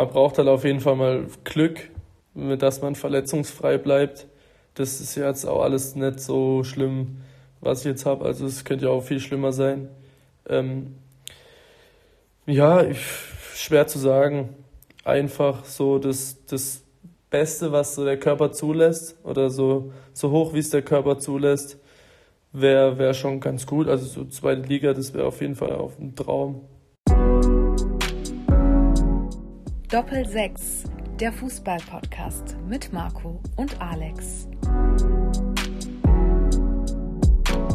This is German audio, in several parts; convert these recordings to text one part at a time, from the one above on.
man braucht halt auf jeden Fall mal Glück, dass man verletzungsfrei bleibt. Das ist jetzt auch alles nicht so schlimm, was ich jetzt habe. Also es könnte ja auch viel schlimmer sein. Ähm, ja, ich, schwer zu sagen. Einfach so das, das Beste, was so der Körper zulässt oder so, so hoch, wie es der Körper zulässt, wäre wär schon ganz gut. Also so zweite Liga, das wäre auf jeden Fall auf ein Traum. Doppel 6, der Fußball-Podcast mit Marco und Alex.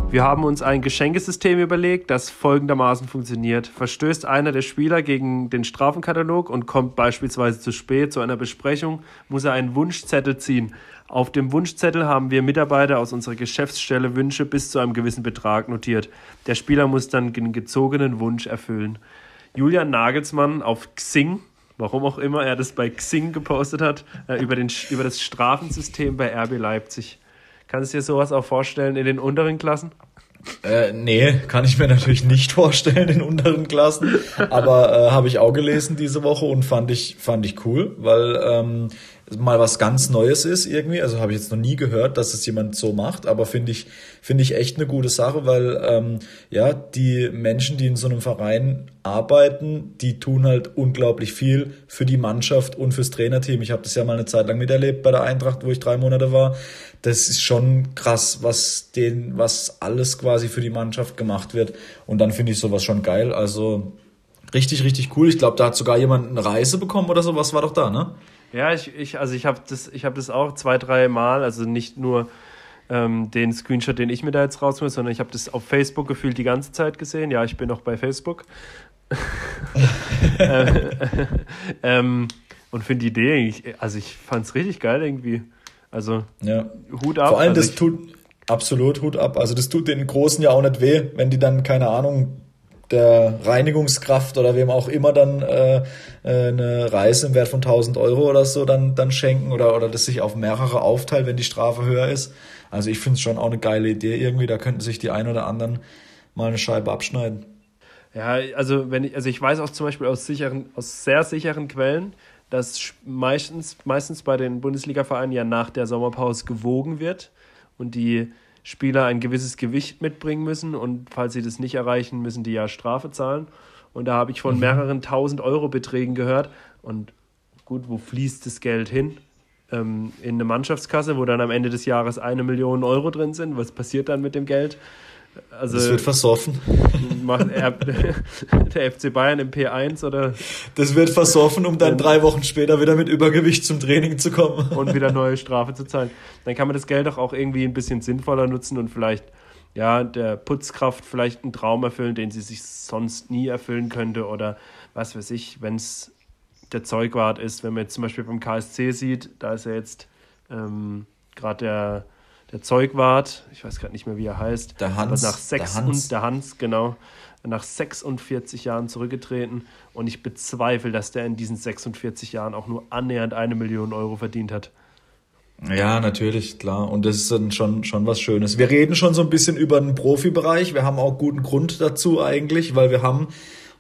Wir haben uns ein Geschenkesystem überlegt, das folgendermaßen funktioniert. Verstößt einer der Spieler gegen den Strafenkatalog und kommt beispielsweise zu spät zu einer Besprechung, muss er einen Wunschzettel ziehen. Auf dem Wunschzettel haben wir Mitarbeiter aus unserer Geschäftsstelle Wünsche bis zu einem gewissen Betrag notiert. Der Spieler muss dann den gezogenen Wunsch erfüllen. Julian Nagelsmann auf Xing, warum auch immer er das bei Xing gepostet hat, äh, über, den, über das Strafensystem bei RB Leipzig. Kannst du dir sowas auch vorstellen in den unteren Klassen? Äh, nee, kann ich mir natürlich nicht vorstellen in unteren Klassen. Aber äh, habe ich auch gelesen diese Woche und fand ich, fand ich cool, weil ähm, mal was ganz Neues ist irgendwie. Also habe ich jetzt noch nie gehört, dass es jemand so macht, aber finde ich, finde ich echt eine gute Sache, weil ähm, ja, die Menschen, die in so einem Verein arbeiten, die tun halt unglaublich viel für die Mannschaft und fürs Trainerteam. Ich habe das ja mal eine Zeit lang miterlebt bei der Eintracht, wo ich drei Monate war. Das ist schon krass, was den, was alles quasi für die Mannschaft gemacht wird. Und dann finde ich sowas schon geil. Also richtig, richtig cool. Ich glaube, da hat sogar jemand eine Reise bekommen oder so. Was war doch da, ne? Ja, ich, ich also ich habe das, ich habe das auch zwei, drei Mal, also nicht nur ähm, den Screenshot, den ich mir da jetzt rausnehme, sondern ich habe das auf Facebook gefühlt die ganze Zeit gesehen. Ja, ich bin noch bei Facebook. Äh, ähm, und finde die Idee, also ich fand es richtig geil irgendwie. Also ja. Hut ab. Vor allem, also das tut absolut Hut ab. Also das tut den Großen ja auch nicht weh, wenn die dann, keine Ahnung, der Reinigungskraft oder wem auch immer dann äh, äh eine Reise im Wert von 1000 Euro oder so dann, dann schenken oder, oder das sich auf mehrere aufteilt, wenn die Strafe höher ist. Also ich finde es schon auch eine geile Idee irgendwie. Da könnten sich die ein oder anderen mal eine Scheibe abschneiden. Ja, also wenn ich, also ich weiß auch zum Beispiel aus sicheren, aus sehr sicheren Quellen, dass meistens, meistens bei den Bundesliga-Vereinen ja nach der Sommerpause gewogen wird und die Spieler ein gewisses Gewicht mitbringen müssen und falls sie das nicht erreichen, müssen die ja Strafe zahlen. Und da habe ich von mhm. mehreren tausend Euro Beträgen gehört. Und gut, wo fließt das Geld hin? Ähm, in eine Mannschaftskasse, wo dann am Ende des Jahres eine Million Euro drin sind. Was passiert dann mit dem Geld? Also, das wird versoffen. Macht er, der FC Bayern im P1 oder? Das wird versoffen, um dann drei Wochen später wieder mit Übergewicht zum Training zu kommen. Und wieder neue Strafe zu zahlen. Dann kann man das Geld doch auch irgendwie ein bisschen sinnvoller nutzen und vielleicht, ja, der Putzkraft vielleicht einen Traum erfüllen, den sie sich sonst nie erfüllen könnte oder was weiß ich, wenn es der Zeugwart ist, wenn man jetzt zum Beispiel beim KSC sieht, da ist ja jetzt ähm, gerade der der Zeugwart, ich weiß gerade nicht mehr, wie er heißt, der Hans, nach sechs der Hans. Und, der Hans, genau, nach 46 Jahren zurückgetreten und ich bezweifle, dass der in diesen 46 Jahren auch nur annähernd eine Million Euro verdient hat. Ja, natürlich, klar. Und das ist dann schon, schon was Schönes. Wir reden schon so ein bisschen über den Profibereich. Wir haben auch guten Grund dazu eigentlich, weil wir haben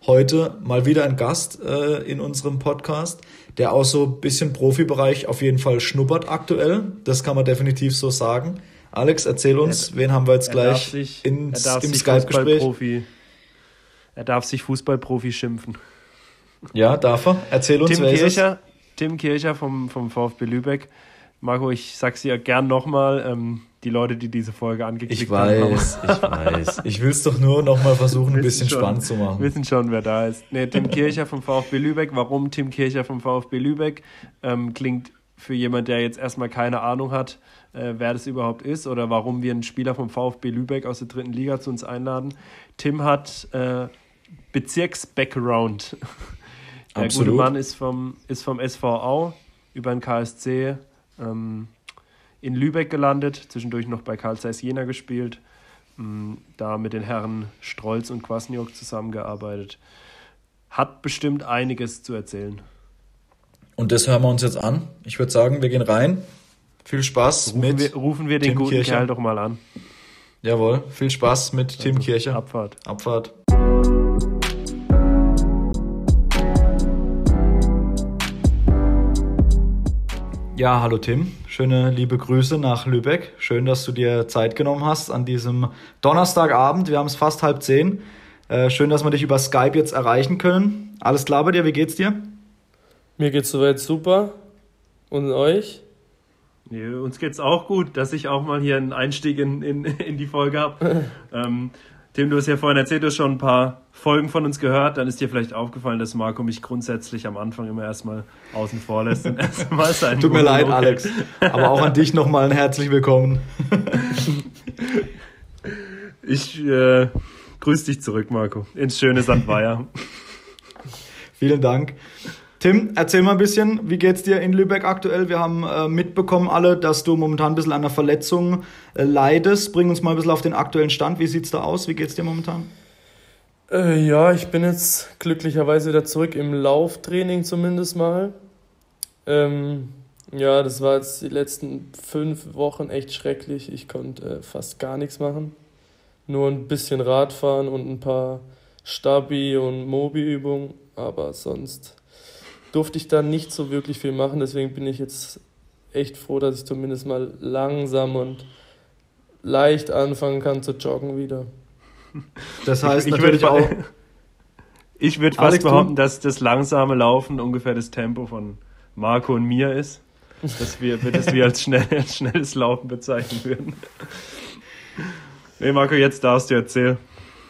heute mal wieder einen Gast äh, in unserem Podcast, der auch so ein bisschen Profibereich auf jeden Fall schnuppert aktuell. Das kann man definitiv so sagen. Alex, erzähl uns, er, wen haben wir jetzt gleich sich, ins, im Skype-Gespräch? Er darf sich Fußballprofi schimpfen. Ja, darf er. Erzähl uns, Tim wer Kircher? Tim Kircher vom, vom VfB Lübeck. Marco, ich sag's dir gern nochmal. Ähm, die Leute, die diese Folge angeklickt ich weiß, haben. Ich weiß, ich will es doch nur noch mal versuchen, ein bisschen schon, spannend zu machen. Wissen schon, wer da ist. Nee, Tim Kircher vom VfB Lübeck. Warum Tim Kircher vom VfB Lübeck? Ähm, klingt für jemand, der jetzt erstmal keine Ahnung hat, äh, wer das überhaupt ist oder warum wir einen Spieler vom VfB Lübeck aus der dritten Liga zu uns einladen. Tim hat äh, Bezirks-Background. Der Absolut. gute Mann ist vom, ist vom SV über den KSC ähm, in Lübeck gelandet, zwischendurch noch bei Karl Zeiss Jena gespielt, mm, da mit den Herren Strolz und Kwasniok zusammengearbeitet. Hat bestimmt einiges zu erzählen. Und das hören wir uns jetzt an. Ich würde sagen, wir gehen rein. Viel Spaß rufen mit. Wir, rufen wir den Tim guten Kircher. Kerl doch mal an. Jawohl, viel Spaß mit also, Tim Kircher. Abfahrt. Abfahrt. Ja, hallo Tim. Schöne liebe Grüße nach Lübeck. Schön, dass du dir Zeit genommen hast an diesem Donnerstagabend. Wir haben es fast halb zehn. Äh, schön, dass wir dich über Skype jetzt erreichen können. Alles klar bei dir? Wie geht's dir? Mir geht's soweit super. Und euch? Ja, uns geht's auch gut, dass ich auch mal hier einen Einstieg in, in, in die Folge habe. ähm, Tim, du hast ja vorhin erzählt, du hast schon ein paar Folgen von uns gehört. Dann ist dir vielleicht aufgefallen, dass Marco mich grundsätzlich am Anfang immer erstmal außen vor lässt und erstmal seinen Tut mir leid, Alex. Aber auch an dich nochmal ein herzlich willkommen. ich äh, grüße dich zurück, Marco, ins schöne Sandweier. Vielen Dank. Tim, erzähl mal ein bisschen, wie geht's dir in Lübeck aktuell? Wir haben äh, mitbekommen alle, dass du momentan ein bisschen an einer Verletzung äh, leidest. Bring uns mal ein bisschen auf den aktuellen Stand. Wie sieht's da aus? Wie geht's dir momentan? Äh, ja, ich bin jetzt glücklicherweise wieder zurück im Lauftraining zumindest mal. Ähm, ja, das war jetzt die letzten fünf Wochen echt schrecklich. Ich konnte äh, fast gar nichts machen. Nur ein bisschen Radfahren und ein paar Stabi- und Mobi-Übungen, aber sonst durfte ich da nicht so wirklich viel machen. Deswegen bin ich jetzt echt froh, dass ich zumindest mal langsam und leicht anfangen kann zu joggen wieder. Das heißt ich, ich natürlich auch. Ich würde fast behaupten, dass das langsame Laufen ungefähr das Tempo von Marco und mir ist. Dass wir, dass wir als, schnell, als schnelles Laufen bezeichnen würden. Nee, Marco, jetzt darfst du erzählen.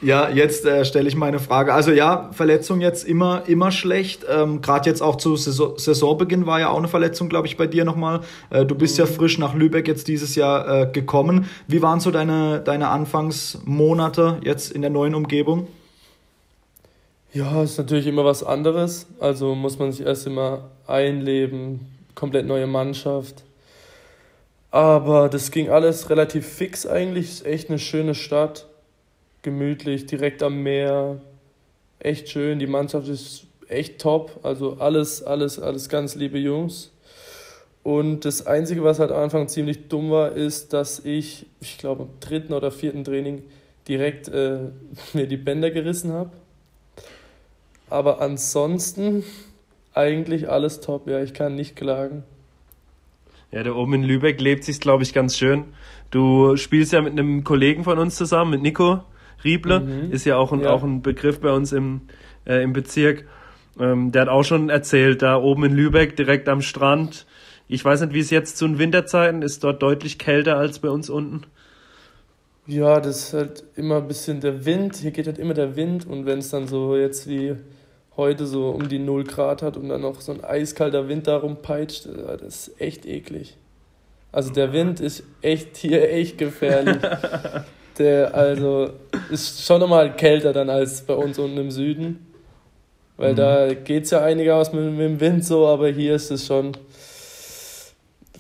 Ja, jetzt äh, stelle ich meine Frage. Also ja, Verletzung jetzt immer, immer schlecht. Ähm, Gerade jetzt auch zu Saison Saisonbeginn war ja auch eine Verletzung, glaube ich, bei dir nochmal. Äh, du bist mhm. ja frisch nach Lübeck jetzt dieses Jahr äh, gekommen. Wie waren so deine, deine Anfangsmonate jetzt in der neuen Umgebung? Ja, ist natürlich immer was anderes. Also muss man sich erst immer einleben, komplett neue Mannschaft. Aber das ging alles relativ fix eigentlich. Ist echt eine schöne Stadt gemütlich, direkt am Meer. Echt schön, die Mannschaft ist echt top. Also alles, alles, alles ganz liebe Jungs. Und das Einzige, was halt am Anfang ziemlich dumm war, ist, dass ich, ich glaube, im dritten oder vierten Training direkt äh, mir die Bänder gerissen habe. Aber ansonsten eigentlich alles top. Ja, ich kann nicht klagen. Ja, da oben in Lübeck lebt sich, glaube ich, ganz schön. Du spielst ja mit einem Kollegen von uns zusammen, mit Nico. Rieble, mhm. ist ja auch ein, ja. auch ein Begriff bei uns im, äh, im Bezirk. Ähm, der hat auch schon erzählt, da oben in Lübeck, direkt am Strand. Ich weiß nicht, wie es jetzt zu den Winterzeiten ist, dort deutlich kälter als bei uns unten. Ja, das ist halt immer ein bisschen der Wind. Hier geht halt immer der Wind und wenn es dann so jetzt wie heute so um die 0 Grad hat und dann noch so ein eiskalter Wind darum peitscht, äh, das ist echt eklig. Also der Wind ist echt hier echt gefährlich. Der also ist schon nochmal kälter dann als bei uns unten im Süden. Weil mhm. da geht es ja einigermaßen mit, mit dem Wind so, aber hier ist es schon,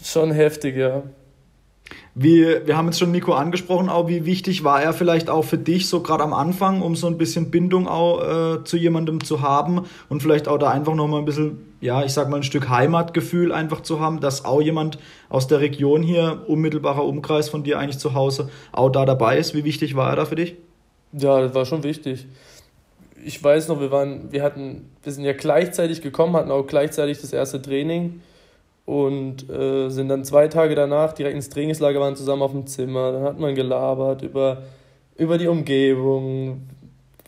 schon heftig, ja. Wie, wir haben jetzt schon Nico angesprochen, auch wie wichtig war er vielleicht auch für dich, so gerade am Anfang, um so ein bisschen Bindung auch äh, zu jemandem zu haben und vielleicht auch da einfach nochmal ein bisschen, ja, ich sag mal, ein Stück Heimatgefühl einfach zu haben, dass auch jemand aus der Region hier, unmittelbarer Umkreis von dir eigentlich zu Hause, auch da dabei ist. Wie wichtig war er da für dich? Ja, das war schon wichtig. Ich weiß noch, wir waren, wir hatten, wir sind ja gleichzeitig gekommen, hatten auch gleichzeitig das erste Training und äh, sind dann zwei Tage danach direkt ins Trainingslager, waren zusammen auf dem Zimmer. Dann hat man gelabert über, über die Umgebung,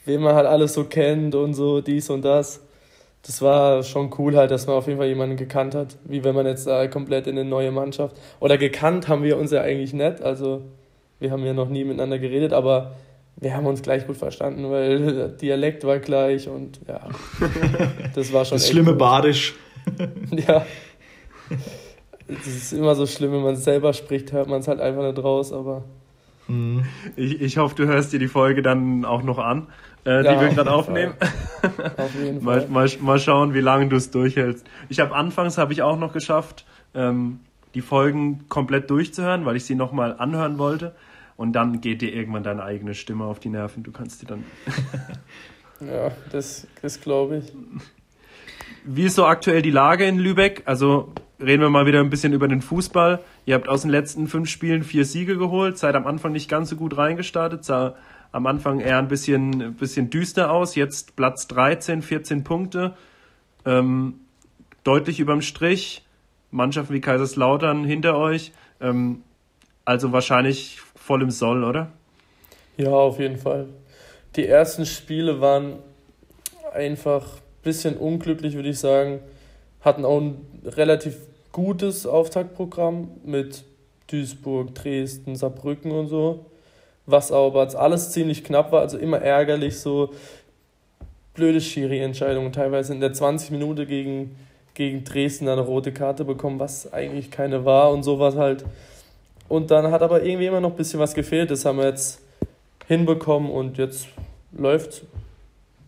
wen man halt alles so kennt und so dies und das. Das war schon cool halt, dass man auf jeden Fall jemanden gekannt hat, wie wenn man jetzt äh, komplett in eine neue Mannschaft. Oder gekannt haben wir uns ja eigentlich nicht, also wir haben ja noch nie miteinander geredet, aber wir haben uns gleich gut verstanden, weil Dialekt war gleich und ja, das war schon. Das schlimme gut. Badisch. ja. Es ist immer so schlimm, wenn man es selber spricht, hört man es halt einfach nicht raus, aber. Mhm. Ich, ich hoffe, du hörst dir die Folge dann auch noch an, äh, ja, die wir gerade aufnehmen. auf jeden Fall. mal, mal, mal schauen, wie lange du es durchhältst. Ich habe anfangs habe ich auch noch geschafft, ähm, die Folgen komplett durchzuhören, weil ich sie nochmal anhören wollte. Und dann geht dir irgendwann deine eigene Stimme auf die Nerven. Du kannst die dann. ja, das, das glaube ich. Wie ist so aktuell die Lage in Lübeck? Also reden wir mal wieder ein bisschen über den Fußball. Ihr habt aus den letzten fünf Spielen vier Siege geholt, seid am Anfang nicht ganz so gut reingestartet, sah am Anfang eher ein bisschen, ein bisschen düster aus. Jetzt Platz 13, 14 Punkte, ähm, deutlich überm Strich. Mannschaften wie Kaiserslautern hinter euch. Ähm, also wahrscheinlich voll im Soll, oder? Ja, auf jeden Fall. Die ersten Spiele waren einfach ein bisschen unglücklich, würde ich sagen. Hatten auch ein relativ gutes Auftaktprogramm mit Duisburg, Dresden, Saarbrücken und so. Was aber alles ziemlich knapp war, also immer ärgerlich, so blöde Schiri-Entscheidungen. Teilweise in der 20 Minute gegen, gegen Dresden eine rote Karte bekommen, was eigentlich keine war und sowas halt. Und dann hat aber irgendwie immer noch ein bisschen was gefehlt. Das haben wir jetzt hinbekommen und jetzt läuft.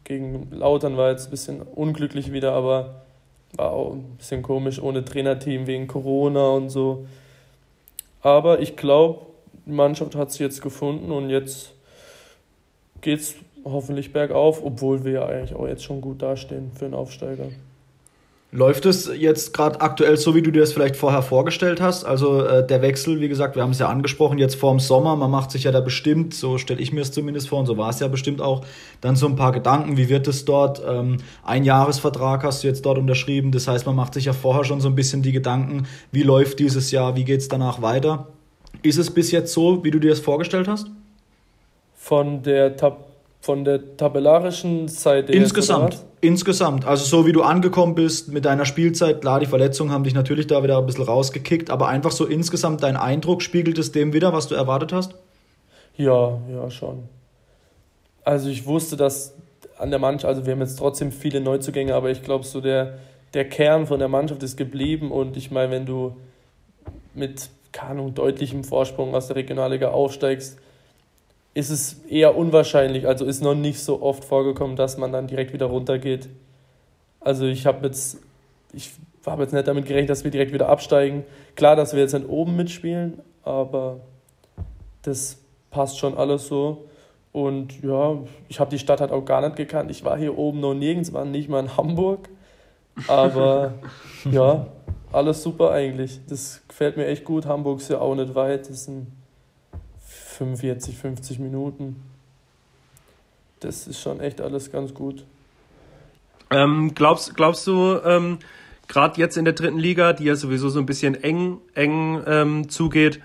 Gegen Lautern war jetzt ein bisschen unglücklich wieder, aber war auch ein bisschen komisch ohne Trainerteam wegen Corona und so. Aber ich glaube, die Mannschaft hat sich jetzt gefunden und jetzt geht es hoffentlich bergauf, obwohl wir ja eigentlich auch jetzt schon gut dastehen für einen Aufsteiger. Läuft es jetzt gerade aktuell so, wie du dir das vielleicht vorher vorgestellt hast? Also äh, der Wechsel, wie gesagt, wir haben es ja angesprochen, jetzt vorm Sommer, man macht sich ja da bestimmt, so stelle ich mir es zumindest vor und so war es ja bestimmt auch, dann so ein paar Gedanken, wie wird es dort? Ähm, ein Jahresvertrag hast du jetzt dort unterschrieben, das heißt, man macht sich ja vorher schon so ein bisschen die Gedanken, wie läuft dieses Jahr, wie geht es danach weiter? Ist es bis jetzt so, wie du dir das vorgestellt hast? Von der Tab von der tabellarischen Seite insgesamt. jetzt, insgesamt. Also so wie du angekommen bist mit deiner Spielzeit klar die Verletzungen haben dich natürlich da wieder ein bisschen rausgekickt aber einfach so insgesamt dein Eindruck spiegelt es dem wieder was du erwartet hast? Ja ja schon. Also ich wusste dass an der Mannschaft also wir haben jetzt trotzdem viele Neuzugänge aber ich glaube so der der Kern von der Mannschaft ist geblieben und ich meine wenn du mit keine Ahnung, deutlichem Vorsprung aus der Regionalliga aufsteigst ist es eher unwahrscheinlich, also ist noch nicht so oft vorgekommen, dass man dann direkt wieder runtergeht. Also ich habe jetzt, ich habe jetzt nicht damit gerechnet, dass wir direkt wieder absteigen. Klar, dass wir jetzt dann oben mitspielen, aber das passt schon alles so. Und ja, ich habe die Stadt halt auch gar nicht gekannt. Ich war hier oben noch nirgends, war nicht mal in Hamburg. Aber ja, alles super eigentlich. Das gefällt mir echt gut. Hamburg ist ja auch nicht weit. Das sind 45, 50 Minuten. Das ist schon echt alles ganz gut. Ähm, glaubst, glaubst du, ähm, gerade jetzt in der dritten Liga, die ja sowieso so ein bisschen eng, eng ähm, zugeht,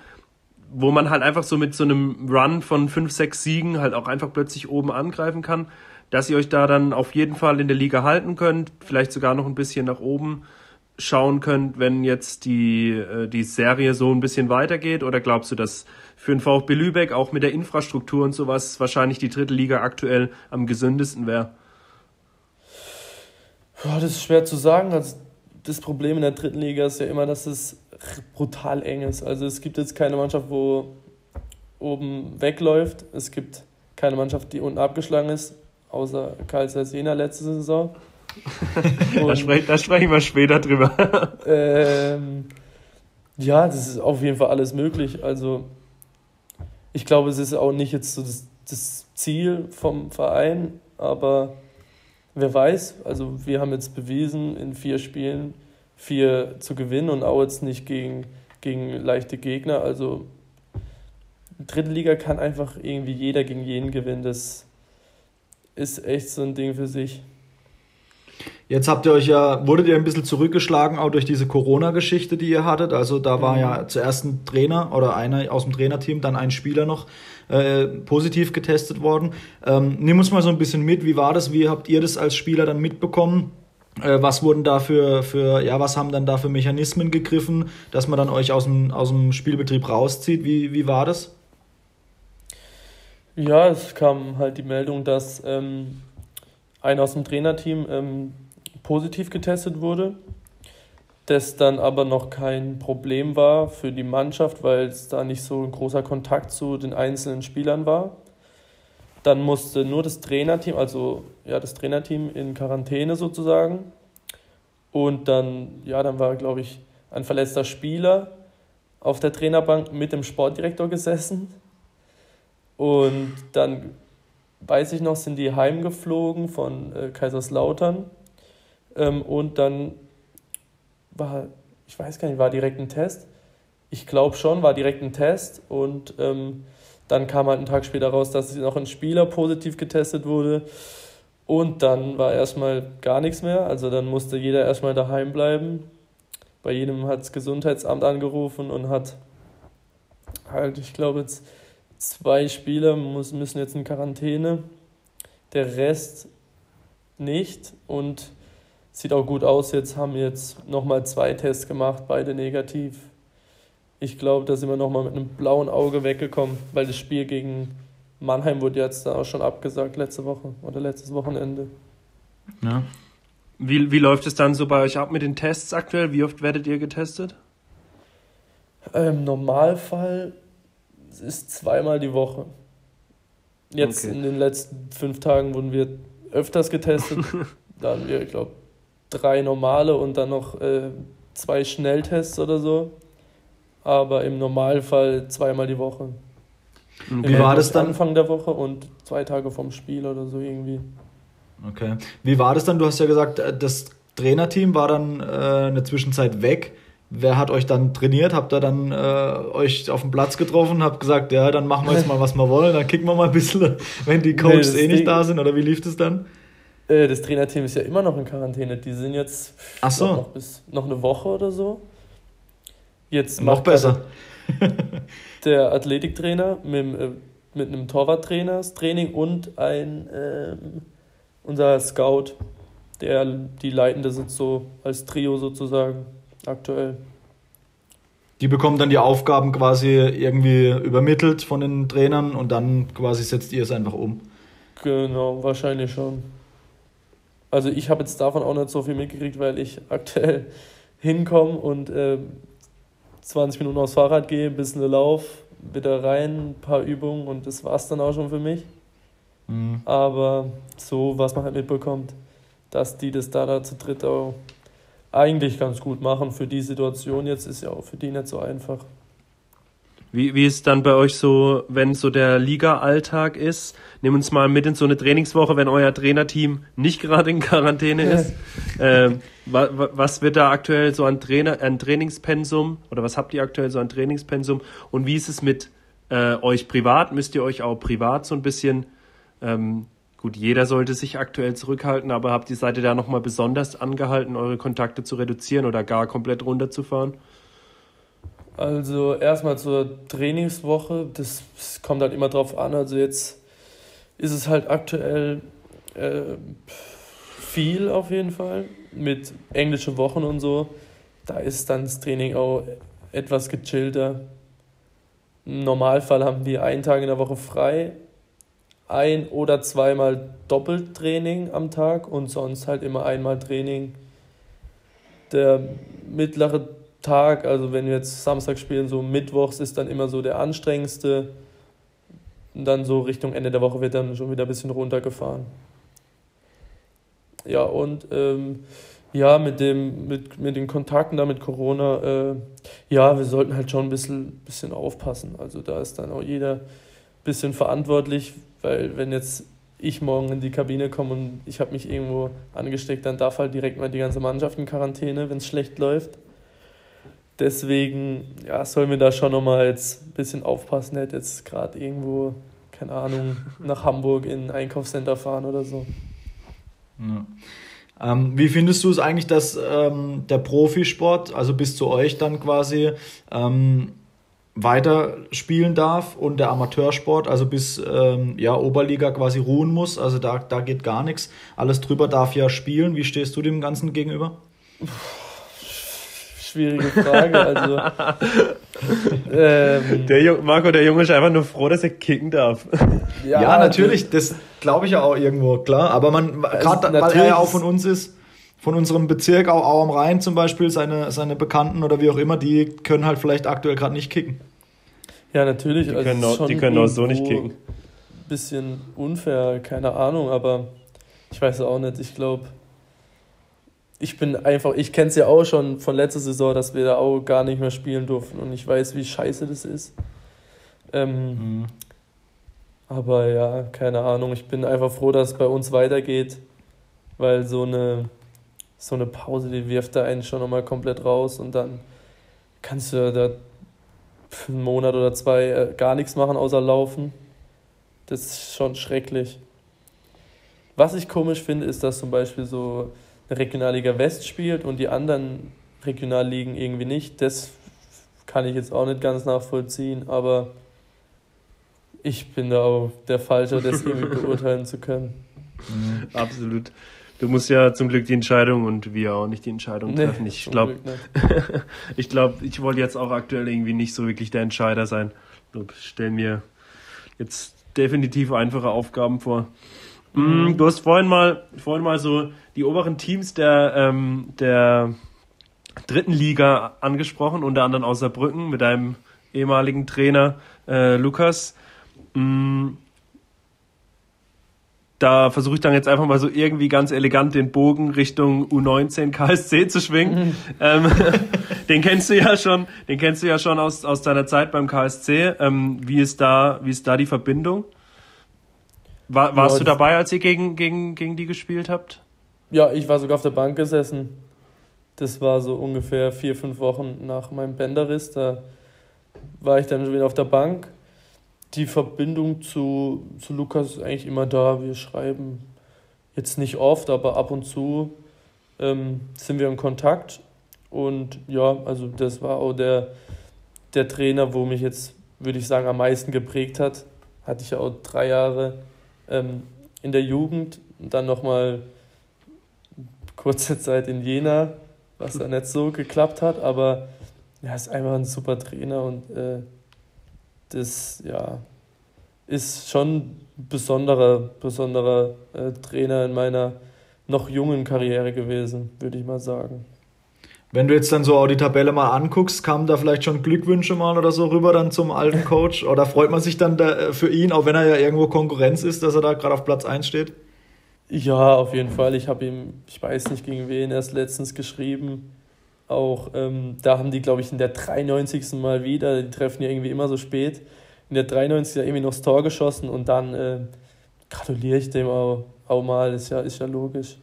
wo man halt einfach so mit so einem Run von 5, 6 Siegen halt auch einfach plötzlich oben angreifen kann, dass ihr euch da dann auf jeden Fall in der Liga halten könnt, vielleicht sogar noch ein bisschen nach oben schauen könnt, wenn jetzt die, äh, die Serie so ein bisschen weitergeht? Oder glaubst du, dass für den VfB Lübeck auch mit der Infrastruktur und sowas wahrscheinlich die dritte Liga aktuell am gesündesten wäre? Ja, das ist schwer zu sagen. Also das Problem in der dritten Liga ist ja immer, dass es brutal eng ist. Also es gibt jetzt keine Mannschaft, wo oben wegläuft. Es gibt keine Mannschaft, die unten abgeschlagen ist, außer Karl Jena letzte Saison. da, sprech, da sprechen wir später drüber. ähm, ja, das ist auf jeden Fall alles möglich. Also ich glaube, es ist auch nicht jetzt so das, das Ziel vom Verein, aber wer weiß, also wir haben jetzt bewiesen, in vier Spielen vier zu gewinnen und auch jetzt nicht gegen, gegen leichte Gegner. Also dritte Liga kann einfach irgendwie jeder gegen jeden gewinnen. Das ist echt so ein Ding für sich. Jetzt habt ihr euch ja, wurdet ihr ein bisschen zurückgeschlagen, auch durch diese Corona-Geschichte, die ihr hattet. Also da war mhm. ja zuerst ein Trainer oder einer aus dem Trainerteam, dann ein Spieler noch äh, positiv getestet worden. Ähm, nimm uns mal so ein bisschen mit, wie war das? Wie habt ihr das als Spieler dann mitbekommen? Äh, was wurden da für, für, ja, was haben dann da für Mechanismen gegriffen, dass man dann euch aus dem, aus dem Spielbetrieb rauszieht? Wie, wie war das? Ja, es kam halt die Meldung, dass ähm, einer aus dem Trainerteam ähm, positiv getestet wurde, das dann aber noch kein Problem war für die Mannschaft, weil es da nicht so ein großer Kontakt zu den einzelnen Spielern war. Dann musste nur das Trainerteam, also ja, das Trainerteam in Quarantäne sozusagen. Und dann, ja, dann war, glaube ich, ein verletzter Spieler auf der Trainerbank mit dem Sportdirektor gesessen. Und dann, weiß ich noch, sind die heimgeflogen von äh, Kaiserslautern ähm, und dann war, ich weiß gar nicht, war direkt ein Test. Ich glaube schon, war direkt ein Test. Und ähm, dann kam halt einen Tag später raus, dass noch ein Spieler positiv getestet wurde. Und dann war erstmal gar nichts mehr. Also dann musste jeder erstmal daheim bleiben. bei jedem hat das Gesundheitsamt angerufen und hat halt, ich glaube, jetzt zwei Spieler muss, müssen jetzt in Quarantäne, der Rest nicht und sieht auch gut aus. Jetzt haben jetzt nochmal zwei Tests gemacht, beide negativ. Ich glaube, da sind wir nochmal mit einem blauen Auge weggekommen, weil das Spiel gegen Mannheim wurde jetzt auch schon abgesagt letzte Woche oder letztes Wochenende. Ja. Wie, wie läuft es dann so bei euch ab mit den Tests aktuell? Wie oft werdet ihr getestet? Im Normalfall ist zweimal die Woche. Jetzt okay. in den letzten fünf Tagen wurden wir öfters getestet. da hatten wir, ich glaube, drei normale und dann noch äh, zwei Schnelltests oder so. Aber im Normalfall zweimal die Woche. Wie war das dann? Anfang der Woche und zwei Tage vom Spiel oder so irgendwie. Okay. Wie war das dann? Du hast ja gesagt, äh, das Trainerteam war dann äh, eine Zwischenzeit weg. Wer hat euch dann trainiert? Habt ihr dann äh, euch auf dem Platz getroffen? Habt gesagt, ja, dann machen wir jetzt mal, was wir wollen. Dann kicken wir mal ein bisschen, wenn die Coaches nee, eh nicht Ding, da sind. Oder wie lief das dann? Äh, das Trainerteam ist ja immer noch in Quarantäne. Die sind jetzt Ach so. noch, bis, noch eine Woche oder so. Jetzt noch besser. der Athletiktrainer mit, äh, mit einem Torwarttrainer das Training und ein äh, unser Scout, der die Leitende sind so als Trio sozusagen aktuell. Die bekommen dann die Aufgaben quasi irgendwie übermittelt von den Trainern und dann quasi setzt ihr es einfach um. Genau, wahrscheinlich schon. Also ich habe jetzt davon auch nicht so viel mitgekriegt, weil ich aktuell hinkomme und äh, 20 Minuten aufs Fahrrad gehe, ein bisschen Lauf, wieder rein, ein paar Übungen und das war es dann auch schon für mich. Mhm. Aber so, was man halt mitbekommt, dass die das da, da zu dritt auch eigentlich ganz gut machen für die Situation jetzt, ist ja auch für die nicht so einfach. Wie, wie ist dann bei euch so, wenn so der Liga-Alltag ist? Nehmen uns mal mit in so eine Trainingswoche, wenn euer Trainerteam nicht gerade in Quarantäne ist. ähm, wa, wa, was wird da aktuell so an, Trainer, an Trainingspensum oder was habt ihr aktuell so an Trainingspensum? Und wie ist es mit äh, euch privat? Müsst ihr euch auch privat so ein bisschen ähm, Gut, jeder sollte sich aktuell zurückhalten, aber habt ihr ihr da nochmal besonders angehalten, eure Kontakte zu reduzieren oder gar komplett runterzufahren? Also erstmal zur Trainingswoche, das, das kommt halt immer drauf an. Also jetzt ist es halt aktuell äh, viel auf jeden Fall mit englischen Wochen und so. Da ist dann das Training auch etwas gechillter. Im Normalfall haben die einen Tag in der Woche frei ein oder zweimal Doppeltraining am Tag und sonst halt immer einmal Training. Der mittlere Tag, also wenn wir jetzt Samstag spielen, so mittwochs ist dann immer so der anstrengendste. Und dann so Richtung Ende der Woche wird dann schon wieder ein bisschen runtergefahren. Ja, und ähm, ja, mit, dem, mit, mit den Kontakten da mit Corona, äh, ja, wir sollten halt schon ein bisschen, bisschen aufpassen. Also da ist dann auch jeder bisschen verantwortlich, weil wenn jetzt ich morgen in die Kabine komme und ich habe mich irgendwo angesteckt, dann darf halt direkt mal die ganze Mannschaft in Quarantäne, wenn es schlecht läuft. Deswegen ja, sollen wir da schon nochmal jetzt ein bisschen aufpassen, nicht jetzt gerade irgendwo, keine Ahnung, nach Hamburg in ein Einkaufscenter fahren oder so. Ja. Ähm, wie findest du es eigentlich, dass ähm, der Profisport, also bis zu euch dann quasi, ähm, weiter spielen darf und der Amateursport, also bis ähm, ja, Oberliga quasi ruhen muss. Also da, da geht gar nichts. Alles drüber darf ja spielen. Wie stehst du dem Ganzen gegenüber? Schwierige Frage. Also, ähm, der Marco, der Junge ist einfach nur froh, dass er kicken darf. Ja, ja natürlich, das glaube ich ja auch irgendwo, klar. Aber man, also gerade weil er ja auch von uns ist, von unserem Bezirk, auch, auch am Rhein zum Beispiel, seine, seine Bekannten oder wie auch immer, die können halt vielleicht aktuell gerade nicht kicken. Ja, natürlich. Die also können, also auch, die können auch so nicht kicken. Bisschen unfair, keine Ahnung, aber ich weiß auch nicht. Ich glaube, ich bin einfach, ich kenne es ja auch schon von letzter Saison, dass wir da auch gar nicht mehr spielen durften und ich weiß, wie scheiße das ist. Ähm, mhm. Aber ja, keine Ahnung. Ich bin einfach froh, dass es bei uns weitergeht, weil so eine so eine Pause, die wirft da einen schon nochmal komplett raus und dann kannst du da einen Monat oder zwei äh, gar nichts machen außer laufen. Das ist schon schrecklich. Was ich komisch finde, ist, dass zum Beispiel so eine Regionalliga West spielt und die anderen Regionalligen irgendwie nicht. Das kann ich jetzt auch nicht ganz nachvollziehen, aber ich bin da auch der Falsche, das irgendwie beurteilen zu können. Mhm. Absolut. Du musst ja zum Glück die Entscheidung und wir auch nicht die Entscheidung treffen. Nee, ich glaube, ich glaube, ich wollte jetzt auch aktuell irgendwie nicht so wirklich der Entscheider sein. Ich stelle mir jetzt definitiv einfache Aufgaben vor. Mhm. Mm, du hast vorhin mal, vorhin mal so die oberen Teams der, ähm, der dritten Liga angesprochen, unter anderem aus Saarbrücken mit deinem ehemaligen Trainer äh, Lukas. Mm, da versuche ich dann jetzt einfach mal so irgendwie ganz elegant den Bogen Richtung U19 KSC zu schwingen. Mhm. Ähm, den kennst du ja schon, den kennst du ja schon aus, aus deiner Zeit beim KSC. Ähm, wie ist da, wie ist da die Verbindung? War, warst ja, du dabei, als ihr gegen, gegen, gegen die gespielt habt? Ja, ich war sogar auf der Bank gesessen. Das war so ungefähr vier, fünf Wochen nach meinem Bänderriss. Da war ich dann wieder auf der Bank die Verbindung zu, zu Lukas ist eigentlich immer da. Wir schreiben jetzt nicht oft, aber ab und zu ähm, sind wir in Kontakt. Und ja, also das war auch der, der Trainer, wo mich jetzt, würde ich sagen, am meisten geprägt hat. Hatte ich ja auch drei Jahre ähm, in der Jugend und dann nochmal kurze Zeit in Jena, was da nicht so geklappt hat, aber er ist einfach ein super Trainer und äh, das ja, ist schon ein besonderer, besonderer äh, Trainer in meiner noch jungen Karriere gewesen, würde ich mal sagen. Wenn du jetzt dann so auch die Tabelle mal anguckst, kamen da vielleicht schon Glückwünsche mal oder so rüber dann zum alten Coach? Oder freut man sich dann da äh, für ihn, auch wenn er ja irgendwo Konkurrenz ist, dass er da gerade auf Platz 1 steht? Ja, auf jeden Fall. Ich habe ihm, ich weiß nicht gegen wen, erst letztens geschrieben. Auch ähm, da haben die, glaube ich, in der 93. Mal wieder, die treffen ja irgendwie immer so spät, in der 93. irgendwie noch das Tor geschossen und dann äh, gratuliere ich dem auch, auch mal, ist ja, ist ja logisch.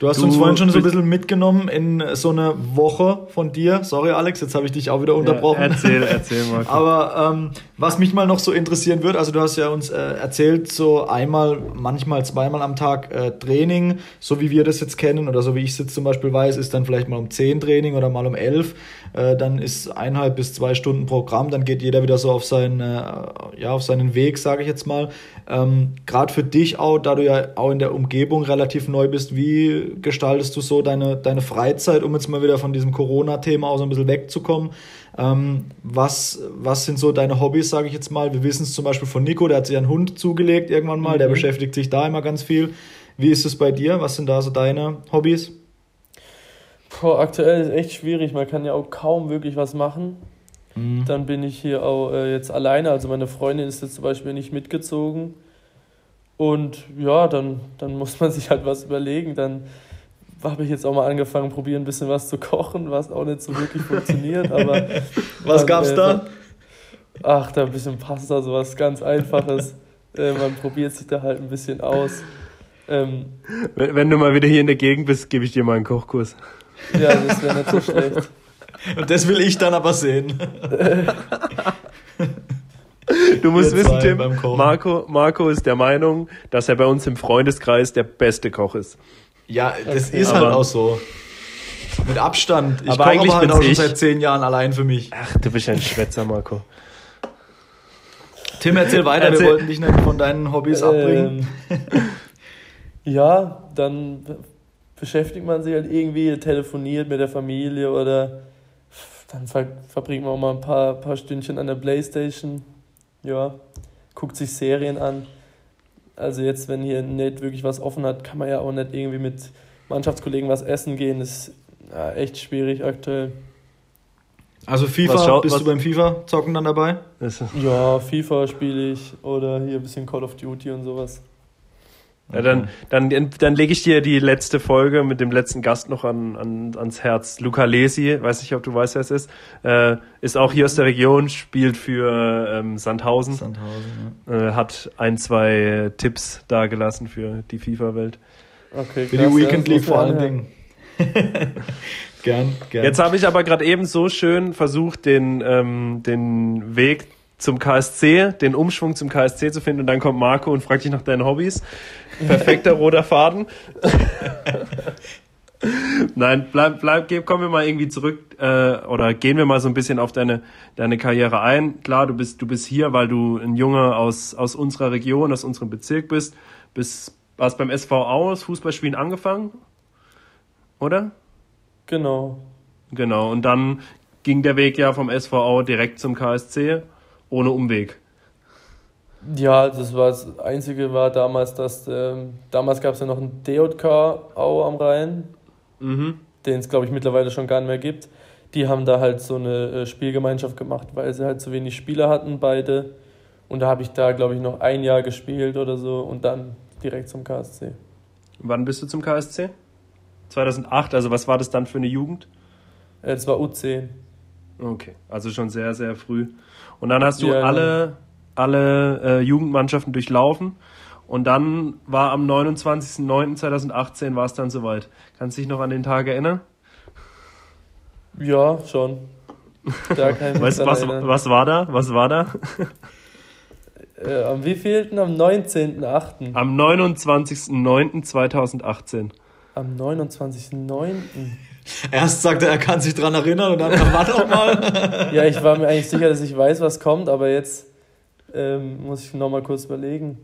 Du hast du, uns vorhin schon so ein bisschen mitgenommen in so eine Woche von dir. Sorry, Alex, jetzt habe ich dich auch wieder unterbrochen. Ja, erzähl, erzähl mal. Aber ähm, was mich mal noch so interessieren wird, also du hast ja uns äh, erzählt, so einmal, manchmal zweimal am Tag äh, Training, so wie wir das jetzt kennen oder so wie ich es jetzt zum Beispiel weiß, ist dann vielleicht mal um 10 Training oder mal um 11. Äh, dann ist eineinhalb bis zwei Stunden Programm, dann geht jeder wieder so auf seinen, äh, ja, auf seinen Weg, sage ich jetzt mal. Ähm, Gerade für dich auch, da du ja auch in der Umgebung relativ neu bist, wie gestaltest du so deine, deine Freizeit, um jetzt mal wieder von diesem Corona-Thema auch so ein bisschen wegzukommen? Ähm, was, was sind so deine Hobbys, sage ich jetzt mal? Wir wissen es zum Beispiel von Nico, der hat sich einen Hund zugelegt irgendwann mal, mhm. der beschäftigt sich da immer ganz viel. Wie ist es bei dir? Was sind da so deine Hobbys? Boah, aktuell ist echt schwierig, man kann ja auch kaum wirklich was machen. Mhm. Dann bin ich hier auch äh, jetzt alleine, also meine Freundin ist jetzt zum Beispiel nicht mitgezogen. Und ja, dann, dann muss man sich halt was überlegen. Dann habe ich jetzt auch mal angefangen, probieren ein bisschen was zu kochen, was auch nicht so wirklich funktioniert. Aber was gab es äh, da? Ach, da ein bisschen Pasta, sowas ganz Einfaches. äh, man probiert sich da halt ein bisschen aus. Ähm, wenn, wenn, du mal wieder hier in der Gegend bist, gebe ich dir mal einen Kochkurs. Ja, das wäre nicht so schlecht. Und das will ich dann aber sehen. Du musst Wir wissen, Tim, Marco, Marco ist der Meinung, dass er bei uns im Freundeskreis der beste Koch ist. Ja, das okay. ist halt aber, auch so. Mit Abstand. Ich koche aber halt auch schon seit zehn Jahren allein für mich. Ach, du bist ein Schwätzer, Marco. Tim, erzähl weiter, erzähl. wir wollten dich nicht von deinen Hobbys ähm, abbringen. ja, dann beschäftigt man sich halt irgendwie, telefoniert mit der Familie oder dann ver verbringt man auch mal ein paar, paar Stündchen an der Playstation. Ja, guckt sich Serien an. Also jetzt, wenn hier nicht wirklich was offen hat, kann man ja auch nicht irgendwie mit Mannschaftskollegen was essen gehen. Das ist ja, echt schwierig aktuell. Also FIFA, bist du beim FIFA-Zocken dann dabei? Ja, FIFA spiele ich oder hier ein bisschen Call of Duty und sowas. Ja, dann, dann, dann lege ich dir die letzte Folge mit dem letzten Gast noch an, an, ans Herz. Luca Lesi, weiß nicht, ob du weißt, wer es ist, äh, ist auch hier aus der Region, spielt für ähm, Sandhausen. Sandhausen ja. äh, hat ein, zwei Tipps dagelassen für die FIFA-Welt. Okay, für die Weekend League vor allen Dingen. gern, gern. Jetzt habe ich aber gerade eben so schön versucht, den, ähm, den Weg zum KSC, den Umschwung zum KSC zu finden und dann kommt Marco und fragt dich nach deinen Hobbys. Perfekter roter Faden. Nein, bleib, bleib, kommen wir mal irgendwie zurück äh, oder gehen wir mal so ein bisschen auf deine deine Karriere ein. Klar, du bist du bist hier, weil du ein Junge aus aus unserer Region, aus unserem Bezirk bist. Bist hast beim SV aus Fußballspielen angefangen, oder? Genau. Genau. Und dann ging der Weg ja vom SVO direkt zum KSC ohne Umweg. Ja, das war das Einzige war damals, dass ähm, damals gab es ja noch einen DJK Au am Rhein, mhm. den es glaube ich mittlerweile schon gar nicht mehr gibt. Die haben da halt so eine äh, Spielgemeinschaft gemacht, weil sie halt zu wenig Spieler hatten, beide. Und da habe ich da glaube ich noch ein Jahr gespielt oder so und dann direkt zum KSC. Wann bist du zum KSC? 2008, also was war das dann für eine Jugend? Äh, es war U10. Okay, also schon sehr, sehr früh. Und dann hast du ja, alle alle äh, Jugendmannschaften durchlaufen. Und dann war am 29.09.2018 war es dann soweit. Kannst du dich noch an den Tag erinnern? Ja, schon. Da kann ich weißt, was, was war da? Was war da? Äh, am wievielten? Am 19.08. Am 29.09.2018. Am 29.09. Erst sagt er, er kann sich dran erinnern und dann warte auch mal. ja, ich war mir eigentlich sicher, dass ich weiß, was kommt, aber jetzt ähm, muss ich nochmal kurz überlegen.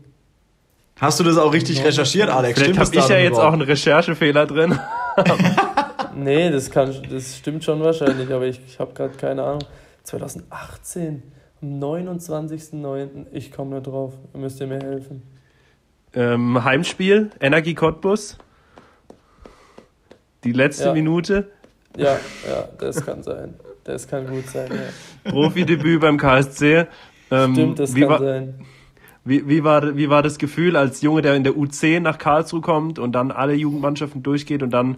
Hast du das auch richtig no. recherchiert, Alex? Vielleicht habe ich ja jetzt auch einen Recherchefehler drin. nee, das, kann, das stimmt schon wahrscheinlich, aber ich, ich habe gerade keine Ahnung. 2018, am 29.09. Ich komme nicht drauf. Da müsst ihr mir helfen. Ähm, Heimspiel, Energie Cottbus. Die letzte ja. Minute. Ja, ja, das kann sein. Das kann gut sein, ja. Profidebüt beim KSC. Ähm, Stimmt, das kann war, sein. Wie, wie, war, wie war das Gefühl als Junge, der in der U10 nach Karlsruhe kommt und dann alle Jugendmannschaften durchgeht und dann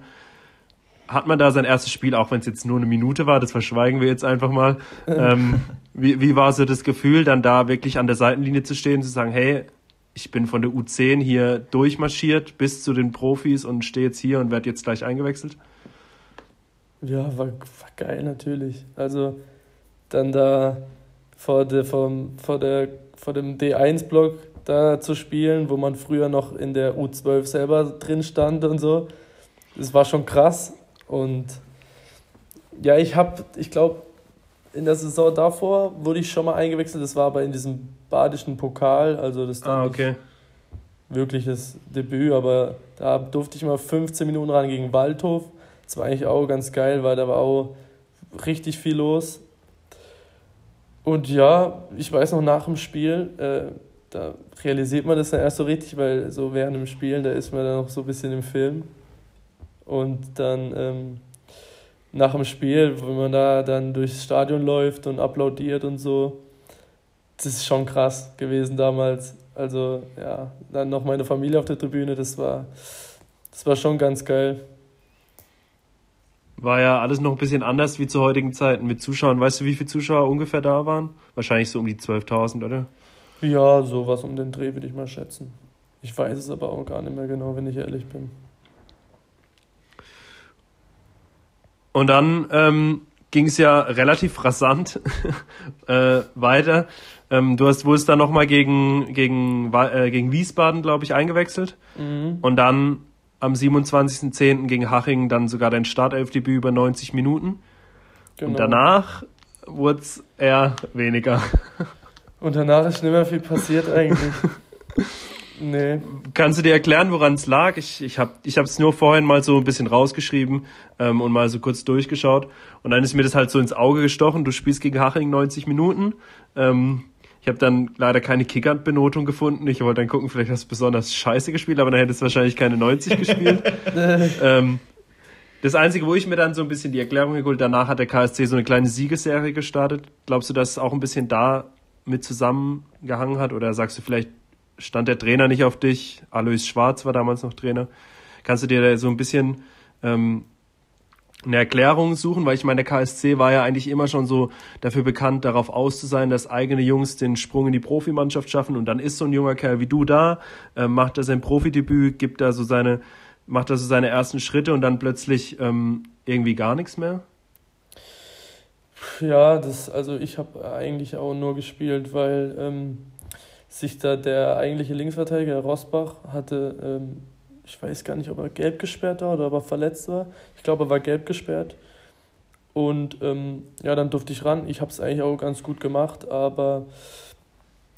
hat man da sein erstes Spiel, auch wenn es jetzt nur eine Minute war, das verschweigen wir jetzt einfach mal. ähm, wie, wie war so das Gefühl, dann da wirklich an der Seitenlinie zu stehen, zu sagen, hey, ich bin von der U10 hier durchmarschiert bis zu den Profis und stehe jetzt hier und werde jetzt gleich eingewechselt? Ja, war, war geil natürlich. Also dann da vor, der, vom, vor, der, vor dem D1-Block da zu spielen, wo man früher noch in der U12 selber drin stand und so. Das war schon krass. Und ja, ich habe, ich glaube, in der Saison davor wurde ich schon mal eingewechselt. Das war aber in diesem badischen Pokal. Also das ah, okay. wirkliches Debüt. Aber da durfte ich mal 15 Minuten ran gegen Waldhof. Das war eigentlich auch ganz geil, weil da war auch richtig viel los. Und ja, ich weiß noch nach dem Spiel, äh, da realisiert man das dann erst so richtig, weil so während dem Spielen, da ist man dann noch so ein bisschen im Film. Und dann ähm, nach dem Spiel, wenn man da dann durchs Stadion läuft und applaudiert und so, das ist schon krass gewesen damals. Also ja, dann noch meine Familie auf der Tribüne, das war, das war schon ganz geil. War ja alles noch ein bisschen anders wie zu heutigen Zeiten mit Zuschauern. Weißt du, wie viele Zuschauer ungefähr da waren? Wahrscheinlich so um die 12.000, oder? Ja, sowas um den Dreh würde ich mal schätzen. Ich weiß es aber auch gar nicht mehr genau, wenn ich ehrlich bin. Und dann ähm, ging es ja relativ rasant äh, weiter. Ähm, du hast, wurdest dann nochmal gegen, gegen, äh, gegen Wiesbaden, glaube ich, eingewechselt. Mhm. Und dann am 27.10. gegen Haching dann sogar dein Startelfdebüt über 90 Minuten. Genau. Und danach wurde es eher weniger. Und danach ist nicht mehr viel passiert eigentlich. nee. Kannst du dir erklären, woran es lag? Ich, ich habe es nur vorhin mal so ein bisschen rausgeschrieben ähm, und mal so kurz durchgeschaut. Und dann ist mir das halt so ins Auge gestochen. Du spielst gegen Haching 90 Minuten. Ähm, ich habe dann leider keine Kickert-Benotung gefunden. Ich wollte dann gucken, vielleicht hast du besonders scheiße gespielt, aber dann hättest du wahrscheinlich keine 90 gespielt. ähm, das Einzige, wo ich mir dann so ein bisschen die Erklärung geholt, danach hat der KSC so eine kleine Siegesserie gestartet. Glaubst du, dass es auch ein bisschen da mit zusammengehangen hat? Oder sagst du vielleicht, stand der Trainer nicht auf dich? Alois Schwarz war damals noch Trainer. Kannst du dir da so ein bisschen ähm, eine Erklärung suchen, weil ich meine, der KSC war ja eigentlich immer schon so dafür bekannt, darauf aus sein, dass eigene Jungs den Sprung in die Profimannschaft schaffen und dann ist so ein junger Kerl wie du da, äh, macht er sein Profidebüt, gibt da so seine, macht da so seine ersten Schritte und dann plötzlich ähm, irgendwie gar nichts mehr? Ja, das, also ich habe eigentlich auch nur gespielt, weil ähm, sich da der eigentliche Linksverteidiger Rosbach hatte ähm, ich weiß gar nicht, ob er gelb gesperrt war oder ob er verletzt war. Ich glaube, er war gelb gesperrt. Und ähm, ja, dann durfte ich ran. Ich habe es eigentlich auch ganz gut gemacht, aber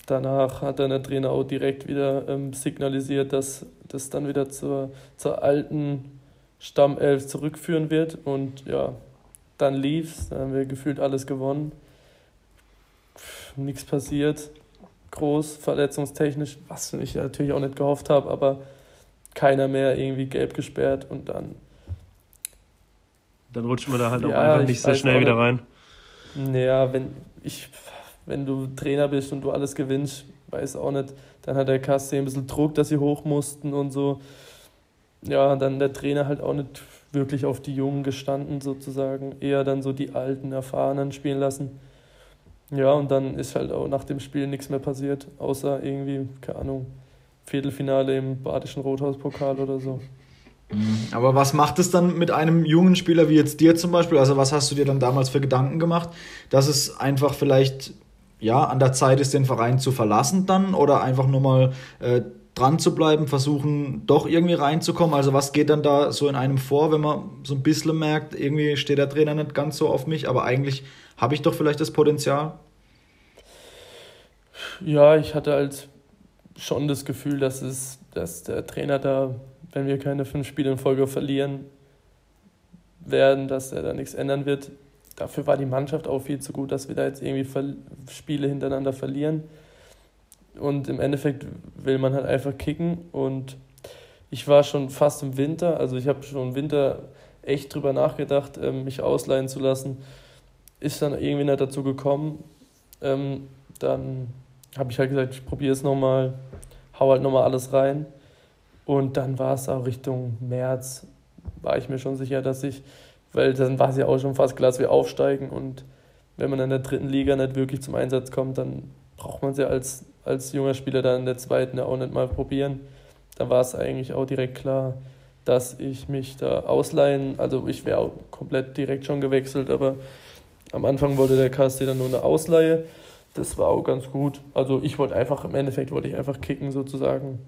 danach hat dann der Trainer auch direkt wieder ähm, signalisiert, dass das dann wieder zur, zur alten Stammelf zurückführen wird. Und ja, dann lief's, dann haben wir gefühlt alles gewonnen. Nichts passiert, groß, verletzungstechnisch, was ich natürlich auch nicht gehofft habe, aber keiner mehr irgendwie gelb gesperrt und dann. Dann rutscht man da halt ja, auch einfach nicht so schnell wieder rein. Naja, wenn ich, wenn du Trainer bist und du alles gewinnst, weiß auch nicht, dann hat der Kasse ein bisschen Druck, dass sie hoch mussten und so. Ja, dann der Trainer halt auch nicht wirklich auf die Jungen gestanden, sozusagen. Eher dann so die alten, erfahrenen spielen lassen. Ja, und dann ist halt auch nach dem Spiel nichts mehr passiert, außer irgendwie, keine Ahnung, Viertelfinale im Badischen Rothauspokal oder so. Mhm. Aber was macht es dann mit einem jungen Spieler wie jetzt dir zum Beispiel? Also was hast du dir dann damals für Gedanken gemacht, dass es einfach vielleicht ja an der Zeit ist, den Verein zu verlassen dann oder einfach nur mal äh, dran zu bleiben, versuchen doch irgendwie reinzukommen? Also was geht dann da so in einem vor, wenn man so ein bisschen merkt, irgendwie steht der Trainer nicht ganz so auf mich, aber eigentlich habe ich doch vielleicht das Potenzial? Ja, ich hatte halt schon das Gefühl, dass, es, dass der Trainer da, wenn wir keine fünf Spiele in Folge verlieren werden, dass er da nichts ändern wird. Dafür war die Mannschaft auch viel zu gut, dass wir da jetzt irgendwie Spiele hintereinander verlieren. Und im Endeffekt will man halt einfach kicken. Und ich war schon fast im Winter, also ich habe schon im Winter echt drüber nachgedacht, ähm, mich ausleihen zu lassen. Ist dann irgendwie nicht dazu gekommen. Ähm, dann habe ich halt gesagt, ich probiere es nochmal, hau halt nochmal alles rein. Und dann war es auch Richtung März, war ich mir schon sicher, dass ich, weil dann war es ja auch schon fast klar, dass wir aufsteigen. Und wenn man in der dritten Liga nicht wirklich zum Einsatz kommt, dann braucht man es ja als, als junger Spieler dann in der zweiten ja auch nicht mal probieren. Da war es eigentlich auch direkt klar, dass ich mich da ausleihen, also ich wäre auch komplett direkt schon gewechselt, aber am Anfang wollte der KSC dann nur eine Ausleihe das war auch ganz gut. Also ich wollte einfach, im Endeffekt wollte ich einfach kicken sozusagen.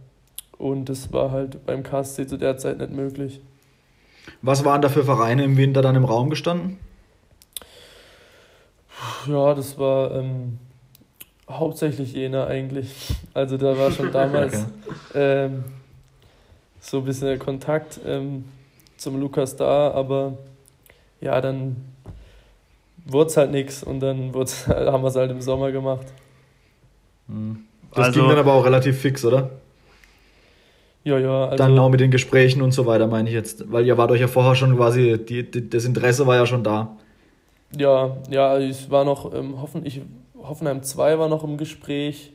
Und das war halt beim KSC zu der Zeit nicht möglich. Was waren da für Vereine im Winter dann im Raum gestanden? Ja, das war ähm, hauptsächlich Jena eigentlich. Also da war schon damals okay. ähm, so ein bisschen der Kontakt ähm, zum Lukas da, aber ja, dann wurde es halt nichts und dann haben wir es halt im Sommer gemacht. Hm. Das also, ging dann aber auch relativ fix, oder? Ja, ja. Also, dann auch mit den Gesprächen und so weiter, meine ich jetzt. Weil ihr wart euch ja vorher schon quasi, die, die, das Interesse war ja schon da. Ja, ja, ich war noch, ähm, Hoffen, ich, Hoffenheim 2 war noch im Gespräch.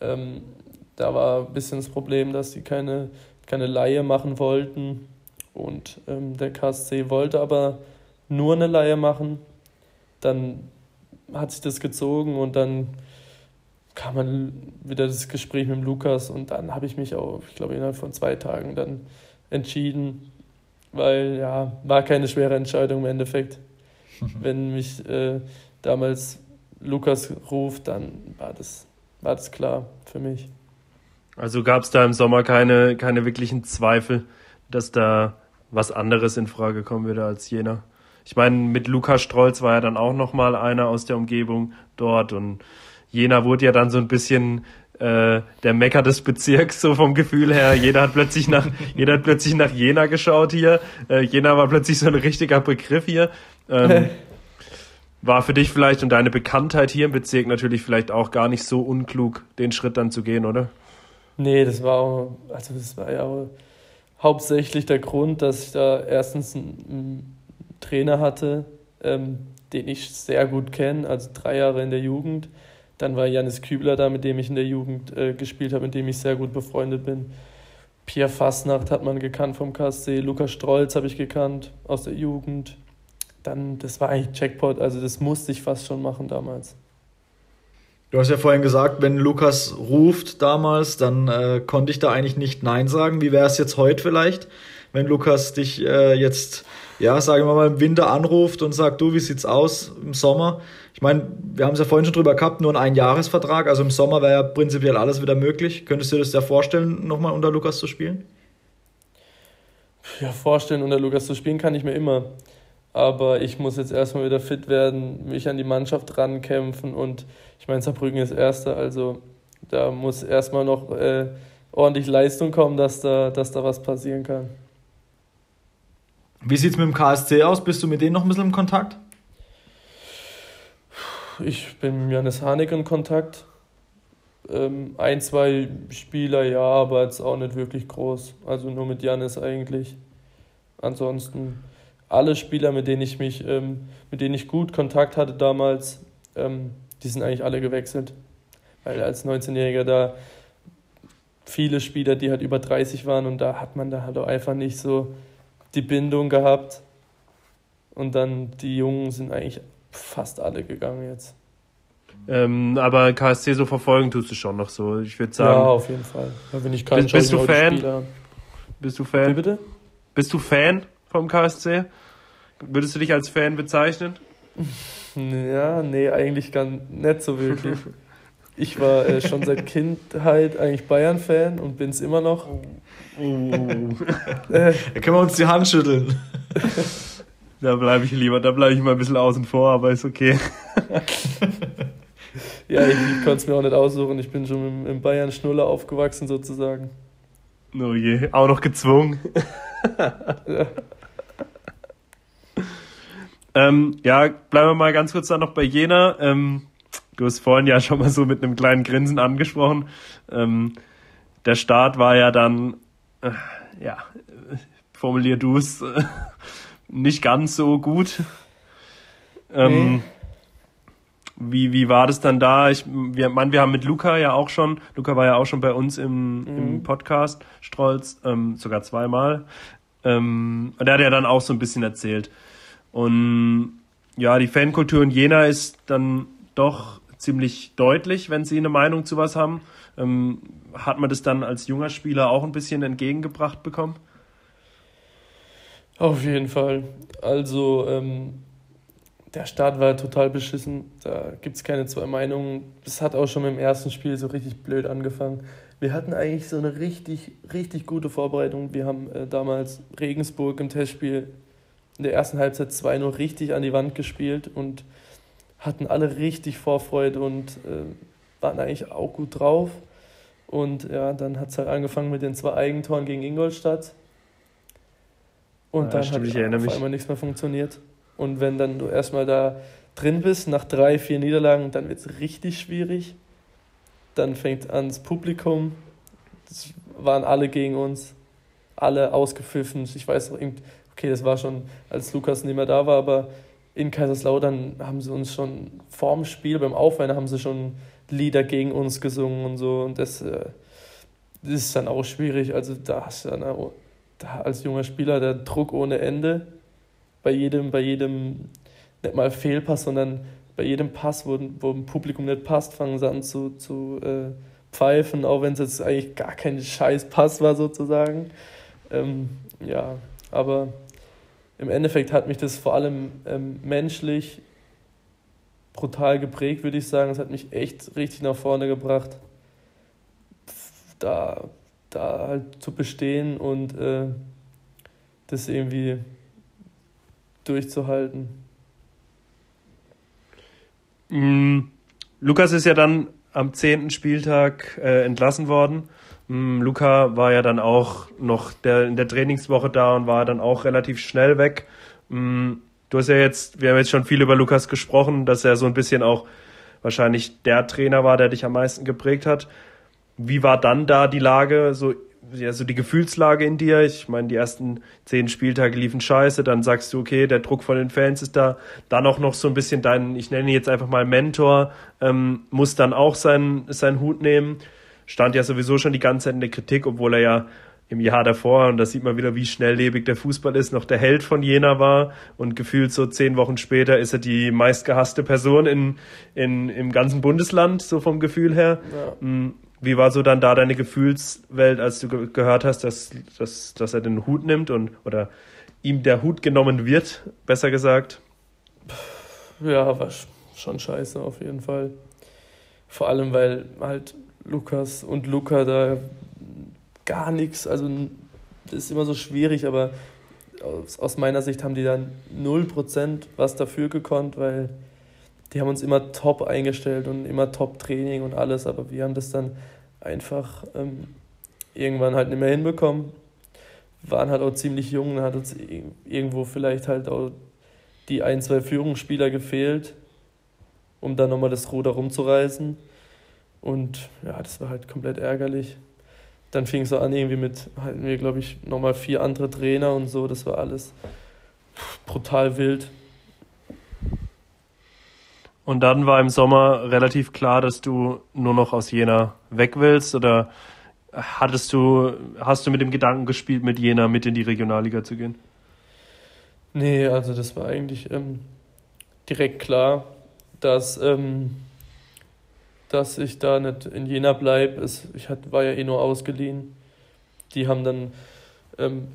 Ähm, da war ein bisschen das Problem, dass sie keine, keine Laie machen wollten. Und ähm, der KSC wollte aber nur eine Laie machen dann hat sich das gezogen und dann kam man wieder das Gespräch mit Lukas und dann habe ich mich auch, ich glaube, innerhalb von zwei Tagen dann entschieden, weil ja, war keine schwere Entscheidung im Endeffekt. Wenn mich äh, damals Lukas ruft, dann war das, war das klar für mich. Also gab es da im Sommer keine, keine wirklichen Zweifel, dass da was anderes in Frage kommen würde als jener? Ich meine, mit Lukas Strolz war ja dann auch noch mal einer aus der Umgebung dort und Jena wurde ja dann so ein bisschen äh, der Mecker des Bezirks, so vom Gefühl her. Jeder hat plötzlich nach, jeder hat plötzlich nach Jena geschaut hier. Äh, Jena war plötzlich so ein richtiger Begriff hier. Ähm, war für dich vielleicht und deine Bekanntheit hier im Bezirk natürlich vielleicht auch gar nicht so unklug, den Schritt dann zu gehen, oder? Nee, das war auch, also das war ja hauptsächlich der Grund, dass ich da erstens ein, Trainer hatte, ähm, den ich sehr gut kenne, also drei Jahre in der Jugend. Dann war Janis Kübler da, mit dem ich in der Jugend äh, gespielt habe, mit dem ich sehr gut befreundet bin. Pierre Fassnacht hat man gekannt vom KSC, Lukas Strolz habe ich gekannt aus der Jugend. Dann, das war eigentlich Jackpot, also das musste ich fast schon machen damals. Du hast ja vorhin gesagt, wenn Lukas ruft damals, dann äh, konnte ich da eigentlich nicht Nein sagen. Wie wäre es jetzt heute vielleicht, wenn Lukas dich äh, jetzt ja, sagen wir mal, im Winter anruft und sagt, du, wie sieht's aus im Sommer? Ich meine, wir haben es ja vorhin schon drüber gehabt, nur ein Einjahresvertrag, also im Sommer wäre ja prinzipiell alles wieder möglich. Könntest du dir das ja vorstellen, nochmal unter Lukas zu spielen? Ja, vorstellen, unter Lukas zu spielen kann ich mir immer. Aber ich muss jetzt erstmal wieder fit werden, mich an die Mannschaft rankämpfen und ich meine, Saarbrücken ist Erster, also da muss erstmal noch äh, ordentlich Leistung kommen, dass da, dass da was passieren kann. Wie sieht es mit dem KSC aus? Bist du mit denen noch ein bisschen im Kontakt? Ich bin mit Janis Hanig in Kontakt. Ähm, ein, zwei Spieler ja, aber jetzt auch nicht wirklich groß. Also nur mit Janis eigentlich. Ansonsten alle Spieler, mit denen ich mich, ähm, mit denen ich gut Kontakt hatte damals, ähm, die sind eigentlich alle gewechselt. Weil als 19-Jähriger da viele Spieler, die halt über 30 waren und da hat man da halt auch einfach nicht so die Bindung gehabt. Und dann die Jungen sind eigentlich fast alle gegangen jetzt. Ähm, aber KSC so verfolgen tust du schon noch so. Ich würde sagen. Ja, auf jeden Fall. Da bin ich kein bist, bist du Fan? Bist du Fan? Wie bitte? Bist du Fan vom KSC? Würdest du dich als Fan bezeichnen? Ja, nee, eigentlich gar nicht so wirklich. Ich war äh, schon seit Kindheit eigentlich Bayern-Fan und bin es immer noch. Oh. da können wir uns die Hand schütteln. Da bleibe ich lieber, da bleibe ich mal ein bisschen außen vor, aber ist okay. ja, ich, ich konnte es mir auch nicht aussuchen. Ich bin schon im, im Bayern-Schnuller aufgewachsen sozusagen. Oh je, auch noch gezwungen. ja. Ähm, ja, bleiben wir mal ganz kurz da noch bei Jena. Ähm, du hast vorhin ja schon mal so mit einem kleinen Grinsen angesprochen. Ähm, der Start war ja dann, äh, ja, formulier du es, äh, nicht ganz so gut. Ähm, nee. Wie, wie war das dann da? Ich, wir, man, wir haben mit Luca ja auch schon, Luca war ja auch schon bei uns im, mhm. im Podcast, Strolz, ähm, sogar zweimal. Ähm, und der hat ja dann auch so ein bisschen erzählt. Und ja, die Fankultur in Jena ist dann doch ziemlich deutlich, wenn sie eine Meinung zu was haben. Ähm, hat man das dann als junger Spieler auch ein bisschen entgegengebracht bekommen? Auf jeden Fall. Also ähm, der Start war total beschissen. Da gibt es keine zwei Meinungen. Es hat auch schon im ersten Spiel so richtig blöd angefangen. Wir hatten eigentlich so eine richtig, richtig gute Vorbereitung. Wir haben äh, damals Regensburg im Testspiel in der ersten Halbzeit 2-0 richtig an die Wand gespielt und hatten alle richtig Vorfreude und äh, waren eigentlich auch gut drauf. Und ja, dann hat es halt angefangen mit den zwei Eigentoren gegen Ingolstadt. Und ja, dann stimmt, hat auf einmal nichts mehr funktioniert. Und wenn dann du erstmal da drin bist, nach drei, vier Niederlagen, dann wird es richtig schwierig. Dann fängt an das Publikum. Das waren alle gegen uns. Alle ausgepfiffen. Ich weiß noch, okay, das war schon, als Lukas nicht mehr da war, aber in Kaiserslautern haben sie uns schon vorm Spiel, beim Aufwärmen haben sie schon Lieder gegen uns gesungen und so. Und das, äh, das ist dann auch schwierig. Also da hast du dann auch, da als junger Spieler der Druck ohne Ende. Bei jedem, bei jedem, nicht mal Fehlpass, sondern bei jedem Pass, wo, wo ein Publikum nicht passt, fangen sie an zu, zu äh, pfeifen, auch wenn es jetzt eigentlich gar kein scheiß Pass war sozusagen. Ähm, ja, aber im Endeffekt hat mich das vor allem ähm, menschlich brutal geprägt, würde ich sagen. Es hat mich echt richtig nach vorne gebracht, da, da halt zu bestehen und äh, das irgendwie durchzuhalten. Mhm. Lukas ist ja dann am zehnten Spieltag äh, entlassen worden. Mm, Luca war ja dann auch noch der, in der Trainingswoche da und war dann auch relativ schnell weg. Mm, du hast ja jetzt, wir haben jetzt schon viel über Lukas gesprochen, dass er so ein bisschen auch wahrscheinlich der Trainer war, der dich am meisten geprägt hat. Wie war dann da die Lage, so, ja, so die Gefühlslage in dir? Ich meine, die ersten zehn Spieltage liefen scheiße, dann sagst du, okay, der Druck von den Fans ist da. Dann auch noch so ein bisschen dein, ich nenne ihn jetzt einfach mal Mentor, ähm, muss dann auch seinen, seinen Hut nehmen stand ja sowieso schon die ganze Zeit in der Kritik, obwohl er ja im Jahr davor, und da sieht man wieder, wie schnelllebig der Fußball ist, noch der Held von Jena war und gefühlt so zehn Wochen später ist er die meistgehasste Person in, in, im ganzen Bundesland, so vom Gefühl her. Ja. Hm, wie war so dann da deine Gefühlswelt, als du ge gehört hast, dass, dass, dass er den Hut nimmt und oder ihm der Hut genommen wird, besser gesagt? Ja, war schon scheiße auf jeden Fall. Vor allem, weil halt Lukas und Luca da gar nichts, also das ist immer so schwierig, aber aus, aus meiner Sicht haben die dann 0% was dafür gekonnt, weil die haben uns immer top eingestellt und immer top Training und alles, aber wir haben das dann einfach ähm, irgendwann halt nicht mehr hinbekommen. Waren halt auch ziemlich jung, hat uns irgendwo vielleicht halt auch die ein, zwei Führungsspieler gefehlt, um dann nochmal das Ruder rumzureißen. Und ja, das war halt komplett ärgerlich. Dann fing es so an, irgendwie mit, hatten wir, glaube ich, nochmal vier andere Trainer und so. Das war alles brutal wild. Und dann war im Sommer relativ klar, dass du nur noch aus Jena weg willst oder hattest du, hast du mit dem Gedanken gespielt, mit Jena mit in die Regionalliga zu gehen? Nee, also das war eigentlich ähm, direkt klar, dass, ähm, dass ich da nicht in Jena bleibe. Ich hat, war ja eh nur ausgeliehen. Die haben dann ähm,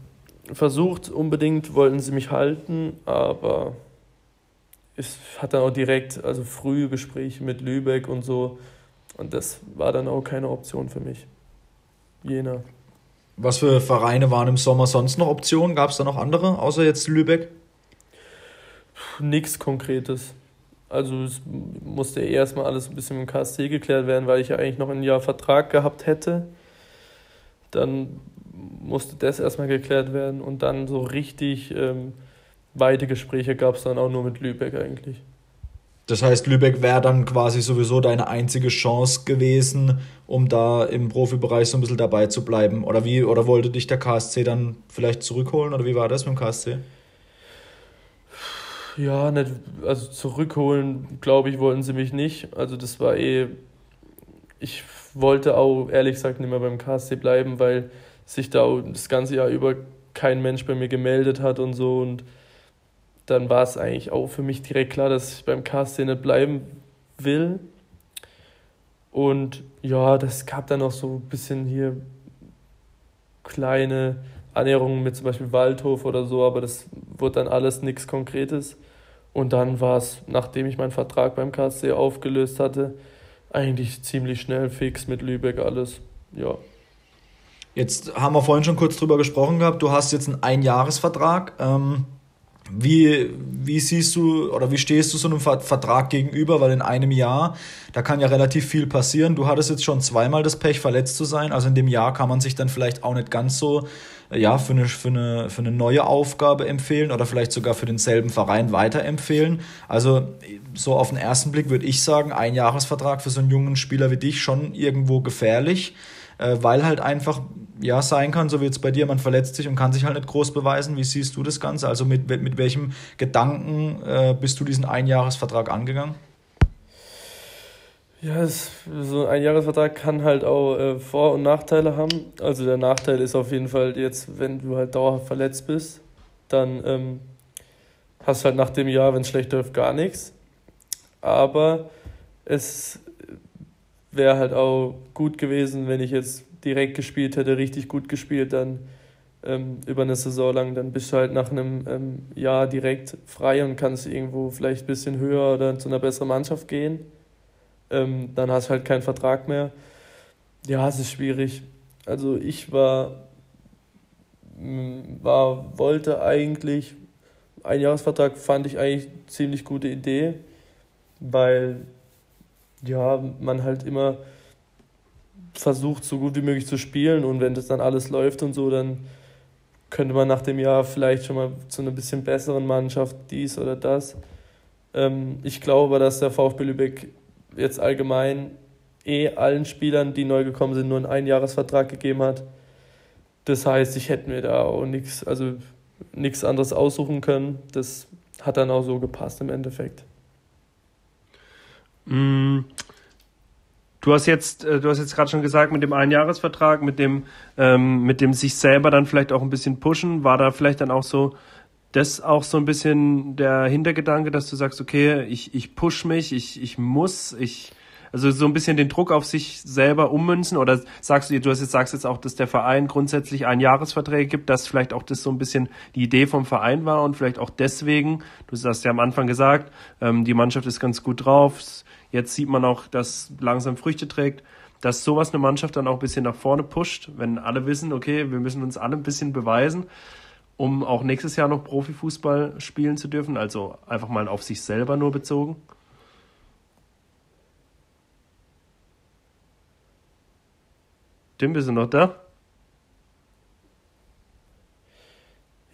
versucht, unbedingt wollten sie mich halten, aber ich hatte auch direkt, also frühe Gespräche mit Lübeck und so. Und das war dann auch keine Option für mich. Jena. Was für Vereine waren im Sommer sonst noch Optionen? Gab es da noch andere, außer jetzt Lübeck? Nichts Konkretes. Also es musste erstmal alles ein bisschen mit dem KSC geklärt werden, weil ich ja eigentlich noch ein Jahr Vertrag gehabt hätte. Dann musste das erstmal geklärt werden und dann so richtig ähm, weite Gespräche gab es dann auch nur mit Lübeck eigentlich. Das heißt, Lübeck wäre dann quasi sowieso deine einzige Chance gewesen, um da im Profibereich so ein bisschen dabei zu bleiben. Oder wie, oder wollte dich der KSC dann vielleicht zurückholen? Oder wie war das mit dem KSC? Ja, nicht, also zurückholen, glaube ich, wollten sie mich nicht. Also das war eh. Ich wollte auch ehrlich gesagt nicht mehr beim KSC bleiben, weil sich da das ganze Jahr über kein Mensch bei mir gemeldet hat und so. Und dann war es eigentlich auch für mich direkt klar, dass ich beim KSC nicht bleiben will. Und ja, das gab dann noch so ein bisschen hier kleine Annäherungen mit zum Beispiel Waldhof oder so, aber das wurde dann alles nichts Konkretes. Und dann war es, nachdem ich meinen Vertrag beim KSC aufgelöst hatte, eigentlich ziemlich schnell fix mit Lübeck alles. Ja. Jetzt haben wir vorhin schon kurz drüber gesprochen gehabt. Du hast jetzt einen Einjahresvertrag. Ähm, wie, wie siehst du oder wie stehst du so einem Vertrag gegenüber? Weil in einem Jahr, da kann ja relativ viel passieren. Du hattest jetzt schon zweimal das Pech, verletzt zu sein. Also in dem Jahr kann man sich dann vielleicht auch nicht ganz so ja, für, eine, für, eine, für eine neue Aufgabe empfehlen oder vielleicht sogar für denselben Verein weiterempfehlen. Also so auf den ersten Blick würde ich sagen, ein Jahresvertrag für so einen jungen Spieler wie dich schon irgendwo gefährlich, äh, weil halt einfach ja, sein kann, so wie jetzt bei dir, man verletzt sich und kann sich halt nicht groß beweisen. Wie siehst du das Ganze? Also mit, mit welchem Gedanken äh, bist du diesen Einjahresvertrag angegangen? Ja, es, so ein Einjahresvertrag kann halt auch äh, Vor- und Nachteile haben. Also der Nachteil ist auf jeden Fall jetzt, wenn du halt dauerhaft verletzt bist, dann ähm, hast du halt nach dem Jahr, wenn es schlecht läuft, gar nichts. Aber es wäre halt auch gut gewesen, wenn ich jetzt direkt gespielt hätte, richtig gut gespielt, dann ähm, über eine Saison lang, dann bist du halt nach einem ähm, Jahr direkt frei und kannst irgendwo vielleicht ein bisschen höher oder zu einer besseren Mannschaft gehen. Ähm, dann hast du halt keinen Vertrag mehr. Ja, es ist schwierig. Also ich war, war wollte eigentlich, ein Jahresvertrag fand ich eigentlich ziemlich gute Idee, weil ja, man halt immer versucht, so gut wie möglich zu spielen und wenn das dann alles läuft und so, dann könnte man nach dem Jahr vielleicht schon mal zu einer bisschen besseren Mannschaft dies oder das. Ähm, ich glaube, dass der VfB Lübeck jetzt allgemein eh allen Spielern, die neu gekommen sind, nur einen Einjahresvertrag gegeben hat. Das heißt, ich hätte mir da auch nichts, also nichts anderes aussuchen können. Das hat dann auch so gepasst im Endeffekt. Mm, Du hast jetzt, äh, du hast jetzt gerade schon gesagt, mit dem Einjahresvertrag, mit dem, ähm, mit dem sich selber dann vielleicht auch ein bisschen pushen, war da vielleicht dann auch so, das auch so ein bisschen der Hintergedanke, dass du sagst, okay, ich, ich push mich, ich, ich muss, ich, also so ein bisschen den Druck auf sich selber ummünzen oder sagst du, du hast jetzt, sagst jetzt auch, dass der Verein grundsätzlich Einjahresverträge gibt, dass vielleicht auch das so ein bisschen die Idee vom Verein war und vielleicht auch deswegen, du hast ja am Anfang gesagt, ähm, die Mannschaft ist ganz gut drauf, Jetzt sieht man auch, dass langsam Früchte trägt, dass sowas eine Mannschaft dann auch ein bisschen nach vorne pusht, wenn alle wissen, okay, wir müssen uns alle ein bisschen beweisen, um auch nächstes Jahr noch Profifußball spielen zu dürfen, also einfach mal auf sich selber nur bezogen? Tim, bist du noch da?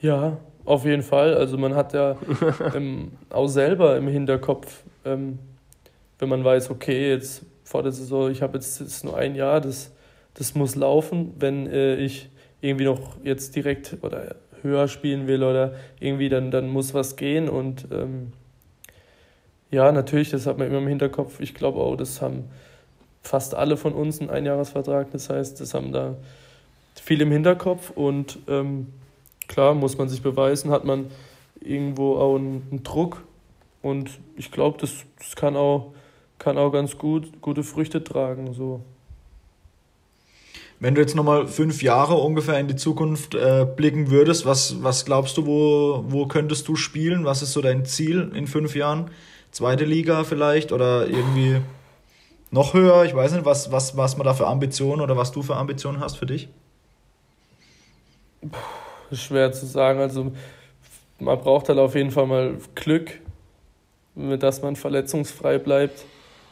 Ja, auf jeden Fall. Also man hat ja ähm, auch selber im Hinterkopf, ähm, wenn man weiß, okay, jetzt vor der Saison, ich habe jetzt, jetzt nur ein Jahr, das, das muss laufen, wenn äh, ich irgendwie noch jetzt direkt oder höher spielen will oder irgendwie, dann, dann muss was gehen und ähm, ja, natürlich, das hat man immer im Hinterkopf. Ich glaube auch, das haben fast alle von uns einen Einjahresvertrag, das heißt, das haben da viel im Hinterkopf und ähm, klar, muss man sich beweisen, hat man irgendwo auch einen, einen Druck. Und ich glaube, das, das kann, auch, kann auch ganz gut gute Früchte tragen. So. Wenn du jetzt nochmal fünf Jahre ungefähr in die Zukunft äh, blicken würdest, was, was glaubst du, wo, wo könntest du spielen? Was ist so dein Ziel in fünf Jahren? Zweite Liga vielleicht oder irgendwie noch höher? Ich weiß nicht, was, was, was man da für Ambitionen oder was du für Ambitionen hast für dich? Puh schwer zu sagen. Also man braucht halt auf jeden Fall mal Glück, dass man verletzungsfrei bleibt.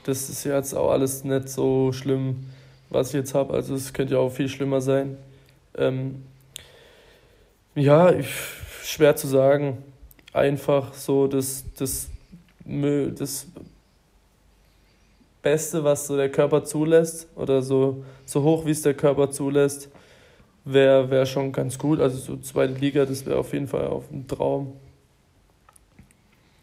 Das ist jetzt auch alles nicht so schlimm, was ich jetzt habe. Also es könnte ja auch viel schlimmer sein. Ähm, ja, schwer zu sagen. Einfach so das, das, das Beste, was so der Körper zulässt oder so, so hoch, wie es der Körper zulässt, wäre wär schon ganz gut. Also so zweite Liga, das wäre auf jeden Fall auf ein Traum.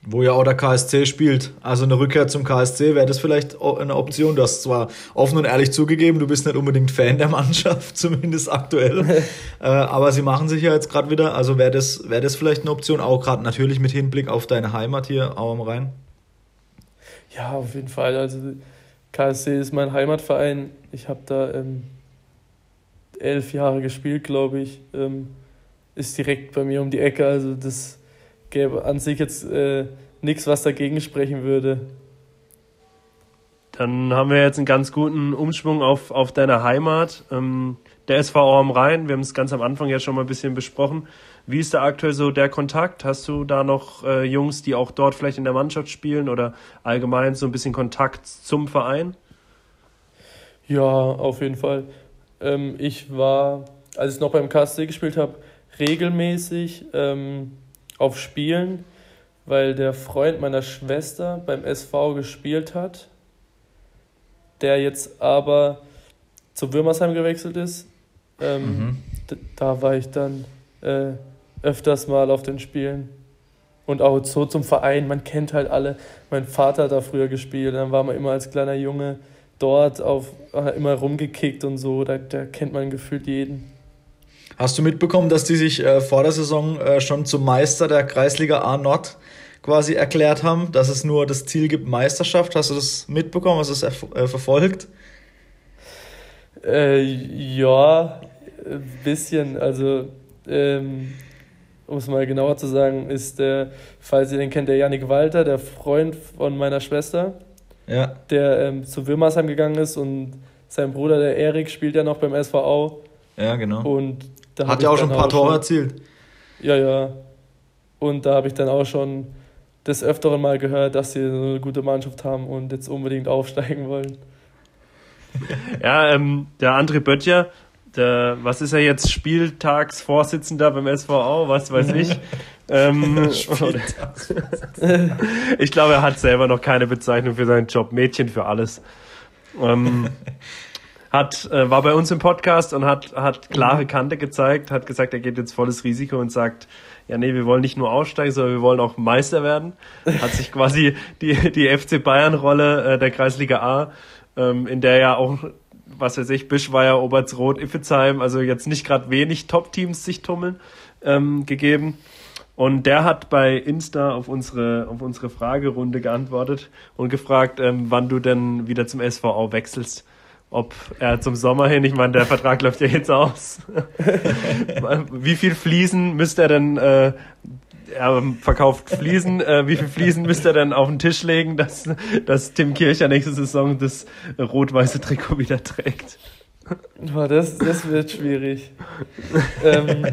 Wo ja auch der KSC spielt. Also eine Rückkehr zum KSC wäre das vielleicht eine Option. Du hast zwar offen und ehrlich zugegeben, du bist nicht unbedingt Fan der Mannschaft, zumindest aktuell. äh, aber sie machen sich ja jetzt gerade wieder. Also wäre das, wär das vielleicht eine Option, auch gerade natürlich mit Hinblick auf deine Heimat hier auch am Rhein? Ja, auf jeden Fall. Also KSC ist mein Heimatverein. Ich habe da ähm, elf Jahre gespielt, glaube ich. Ähm, ist direkt bei mir um die Ecke. Also das gäbe an sich jetzt äh, nichts, was dagegen sprechen würde. Dann haben wir jetzt einen ganz guten Umschwung auf, auf deine Heimat. Ähm, der SVO am Rhein, wir haben es ganz am Anfang ja schon mal ein bisschen besprochen. Wie ist da aktuell so der Kontakt? Hast du da noch äh, Jungs, die auch dort vielleicht in der Mannschaft spielen oder allgemein so ein bisschen Kontakt zum Verein? Ja, auf jeden Fall. Ähm, ich war, als ich noch beim KSC gespielt habe, regelmäßig ähm, auf Spielen, weil der Freund meiner Schwester beim SV gespielt hat, der jetzt aber zu Würmersheim gewechselt ist. Ähm, mhm. Da war ich dann äh, öfters mal auf den Spielen. Und auch so zum Verein, man kennt halt alle. Mein Vater hat da früher gespielt, dann war man immer als kleiner Junge dort auf, immer rumgekickt und so, da, da kennt man gefühlt jeden. Hast du mitbekommen, dass die sich äh, vor der Saison äh, schon zum Meister der Kreisliga A Nord quasi erklärt haben, dass es nur das Ziel gibt Meisterschaft? Hast du das mitbekommen? Hast du das äh, verfolgt? Äh, ja, ein bisschen. Also, ähm, um es mal genauer zu sagen, ist der, falls ihr den kennt, der Janik Walter, der Freund von meiner Schwester ja. der ähm, zu Wilmersheim gegangen ist und sein Bruder, der Erik, spielt ja noch beim SVA. Ja, genau. Und da Hat ja auch schon ein paar Tore erzielt. Ja, ja. Und da habe ich dann auch schon des Öfteren mal gehört, dass sie eine gute Mannschaft haben und jetzt unbedingt aufsteigen wollen. Ja, ähm, der André Böttcher, der, was ist er jetzt, Spieltagsvorsitzender beim SVA, was weiß ich. ähm, ich glaube, er hat selber noch keine Bezeichnung für seinen Job. Mädchen für alles. Ähm, hat, äh, war bei uns im Podcast und hat, hat klare Kante gezeigt, hat gesagt, er geht jetzt volles Risiko und sagt, ja nee, wir wollen nicht nur aussteigen, sondern wir wollen auch Meister werden. Hat sich quasi die, die FC Bayern-Rolle äh, der Kreisliga A, ähm, in der ja auch was weiß ich, Bischweier, Obertsroth, Iffezheim, also jetzt nicht gerade wenig Top-Teams sich tummeln, ähm, gegeben. Und der hat bei Insta auf unsere, auf unsere Fragerunde geantwortet und gefragt, ähm, wann du denn wieder zum SVA wechselst. Ob er zum Sommer hin, ich meine, der Vertrag läuft ja jetzt aus. Wie viel Fliesen müsste er denn äh, er verkauft Fliesen. Äh, wie viele Fliesen müsste er denn auf den Tisch legen, dass, dass Tim Kircher nächste Saison das rot-weiße Trikot wieder trägt? Boah, das, das wird schwierig. ähm,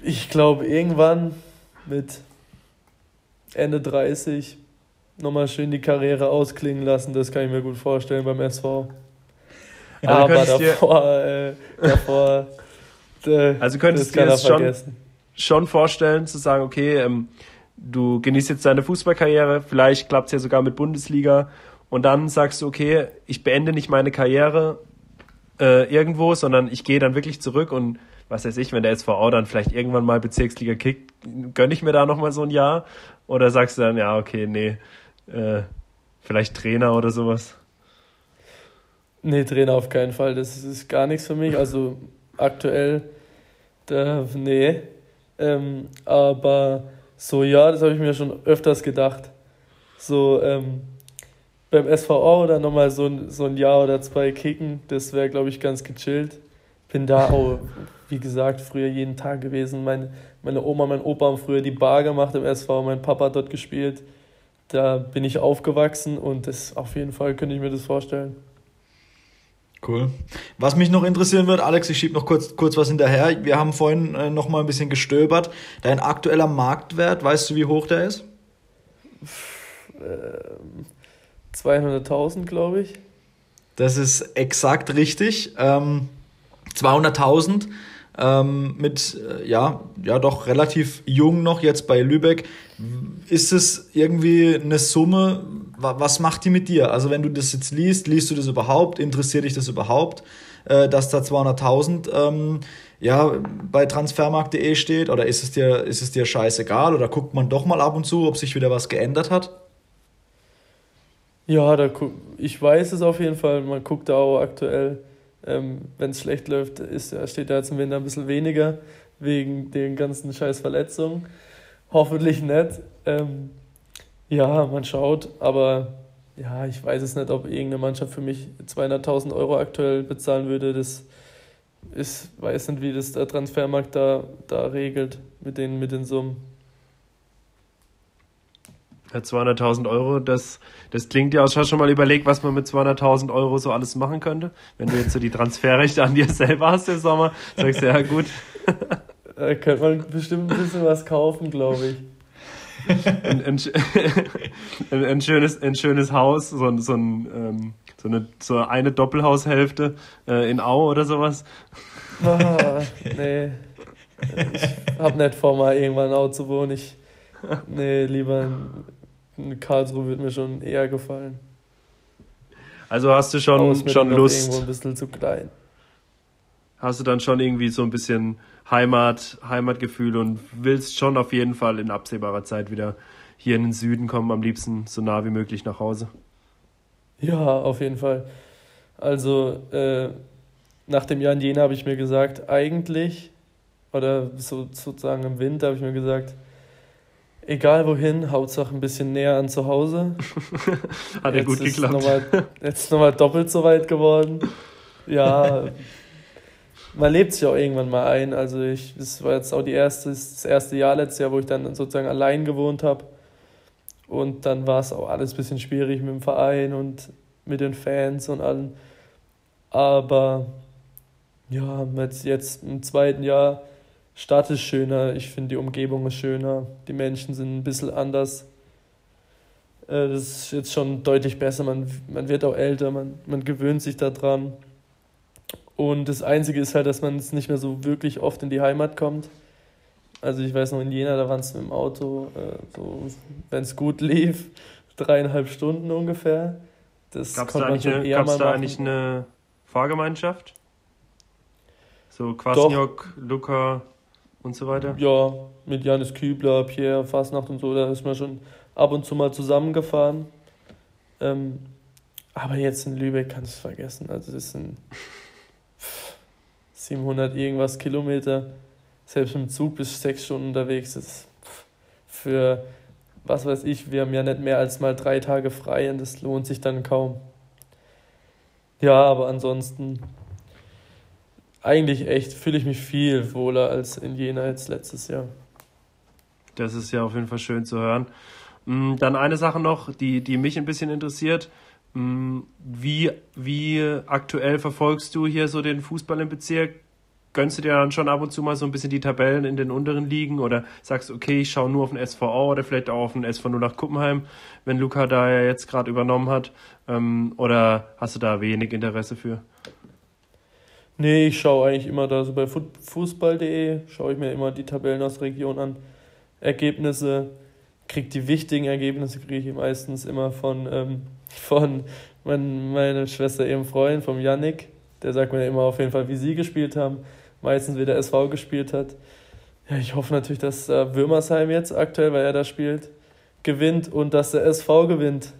ich glaube, irgendwann mit Ende 30 nochmal schön die Karriere ausklingen lassen, das kann ich mir gut vorstellen beim SV. Ja, Aber davor, äh, davor äh, also könntest du dir das schon, schon vorstellen, zu sagen, okay, ähm, du genießt jetzt deine Fußballkarriere, vielleicht klappt es ja sogar mit Bundesliga und dann sagst du, okay, ich beende nicht meine Karriere äh, irgendwo, sondern ich gehe dann wirklich zurück und was weiß ich, wenn der SVA dann vielleicht irgendwann mal Bezirksliga kickt, gönne ich mir da nochmal so ein Jahr? Oder sagst du dann, ja, okay, nee, äh, vielleicht Trainer oder sowas? Nee, Trainer auf keinen Fall. Das ist gar nichts für mich. Also aktuell, da, nee. Ähm, aber so, ja, das habe ich mir schon öfters gedacht. So, ähm, beim SVA oder nochmal so, so ein Jahr oder zwei kicken, das wäre, glaube ich, ganz gechillt. Bin da auch, wie gesagt, früher jeden Tag gewesen. Meine, meine Oma, mein Opa haben früher die Bar gemacht im SV, mein Papa hat dort gespielt. Da bin ich aufgewachsen und das auf jeden Fall könnte ich mir das vorstellen. Cool. Was mich noch interessieren wird, Alex, ich schiebe noch kurz, kurz was hinterher. Wir haben vorhin äh, noch mal ein bisschen gestöbert. Dein aktueller Marktwert, weißt du, wie hoch der ist? Ähm, 200.000, glaube ich. Das ist exakt richtig. Ähm, 200.000 ähm, mit, äh, ja, ja, doch relativ jung noch jetzt bei Lübeck. Ist es irgendwie eine Summe? Was macht die mit dir? Also, wenn du das jetzt liest, liest du das überhaupt? Interessiert dich das überhaupt, äh, dass da 200.000 ähm, ja, bei transfermarkt.de steht? Oder ist es, dir, ist es dir scheißegal? Oder guckt man doch mal ab und zu, ob sich wieder was geändert hat? Ja, da ich weiß es auf jeden Fall. Man guckt da auch aktuell, ähm, wenn es schlecht läuft, ist, steht da jetzt im Winter ein bisschen weniger wegen den ganzen scheiß Verletzungen. Hoffentlich nicht. Ähm, ja, man schaut, aber ja, ich weiß es nicht, ob irgendeine Mannschaft für mich 200.000 Euro aktuell bezahlen würde. Das ist, weiß nicht, wie das der Transfermarkt da, da regelt mit den, mit den Summen. 200.000 Euro, das, das klingt ja, du schon mal überlegt, was man mit 200.000 Euro so alles machen könnte? Wenn du jetzt so die Transferrechte an dir selber hast im Sommer, sagst du, ja gut. Da könnte man bestimmt ein bisschen was kaufen, glaube ich. Ein, ein, ein, ein, schönes, ein schönes Haus, so, so, ein, ähm, so, eine, so eine Doppelhaushälfte äh, in Au oder sowas. Ah, nee. Ich habe nicht vor, mal irgendwann in Au zu wohnen. Ich, nee, lieber Karlsruhe wird mir schon eher gefallen. Also hast du schon, schon Lust. Irgendwo ein bisschen zu klein. Hast du dann schon irgendwie so ein bisschen Heimat, Heimatgefühl und willst schon auf jeden Fall in absehbarer Zeit wieder hier in den Süden kommen, am liebsten so nah wie möglich nach Hause? Ja, auf jeden Fall. Also äh, nach dem Jahr in Jena habe ich mir gesagt, eigentlich, oder so, sozusagen im Winter habe ich mir gesagt, egal wohin, Hauptsache ein bisschen näher an zu Hause. Hat ja gut geklappt. Nochmal, jetzt nochmal doppelt so weit geworden. Ja, man lebt sich auch irgendwann mal ein. Also ich, das war jetzt auch die erste, das erste Jahr letztes Jahr, wo ich dann sozusagen allein gewohnt habe. Und dann war es auch alles ein bisschen schwierig mit dem Verein und mit den Fans und allem. Aber ja, jetzt, jetzt im zweiten Jahr Stadt ist schöner, ich finde die Umgebung ist schöner, die Menschen sind ein bisschen anders. Äh, das ist jetzt schon deutlich besser, man, man wird auch älter, man, man gewöhnt sich daran. Und das Einzige ist halt, dass man jetzt nicht mehr so wirklich oft in die Heimat kommt. Also ich weiß noch, in Jena, da waren es mit dem Auto, äh, so, wenn es gut lief, dreieinhalb Stunden ungefähr. Das gab's konnte man schon eine, eher gab's mal da eigentlich eine Fahrgemeinschaft? So Kwasniok, Luca, und so weiter? Ja, mit Janis Kübler, Pierre, Fasnacht und so, da ist man schon ab und zu mal zusammengefahren. Ähm, aber jetzt in Lübeck kannst du es vergessen. Also das sind 700 irgendwas Kilometer. Selbst im Zug bis sechs Stunden unterwegs. Ist für, was weiß ich, wir haben ja nicht mehr als mal drei Tage frei und das lohnt sich dann kaum. Ja, aber ansonsten eigentlich echt fühle ich mich viel wohler als in Jena jetzt letztes Jahr. Das ist ja auf jeden Fall schön zu hören. Mm, dann eine Sache noch, die, die mich ein bisschen interessiert. Mm, wie, wie aktuell verfolgst du hier so den Fußball im Bezirk? Gönnst du dir dann schon ab und zu mal so ein bisschen die Tabellen in den unteren Ligen oder sagst, okay, ich schaue nur auf den SVA oder vielleicht auch auf den SV nach Kuppenheim, wenn Luca da ja jetzt gerade übernommen hat? Ähm, oder hast du da wenig Interesse für? Nee, ich schaue eigentlich immer da so bei fußball.de, schaue ich mir immer die Tabellen aus der Region an. Ergebnisse, kriege die wichtigen Ergebnisse, kriege ich meistens immer von, ähm, von mein, meiner Schwester, ihrem Freund, vom Yannick. Der sagt mir immer auf jeden Fall, wie sie gespielt haben. Meistens, wie der SV gespielt hat. Ja, ich hoffe natürlich, dass äh, Würmersheim jetzt aktuell, weil er da spielt, gewinnt und dass der SV gewinnt.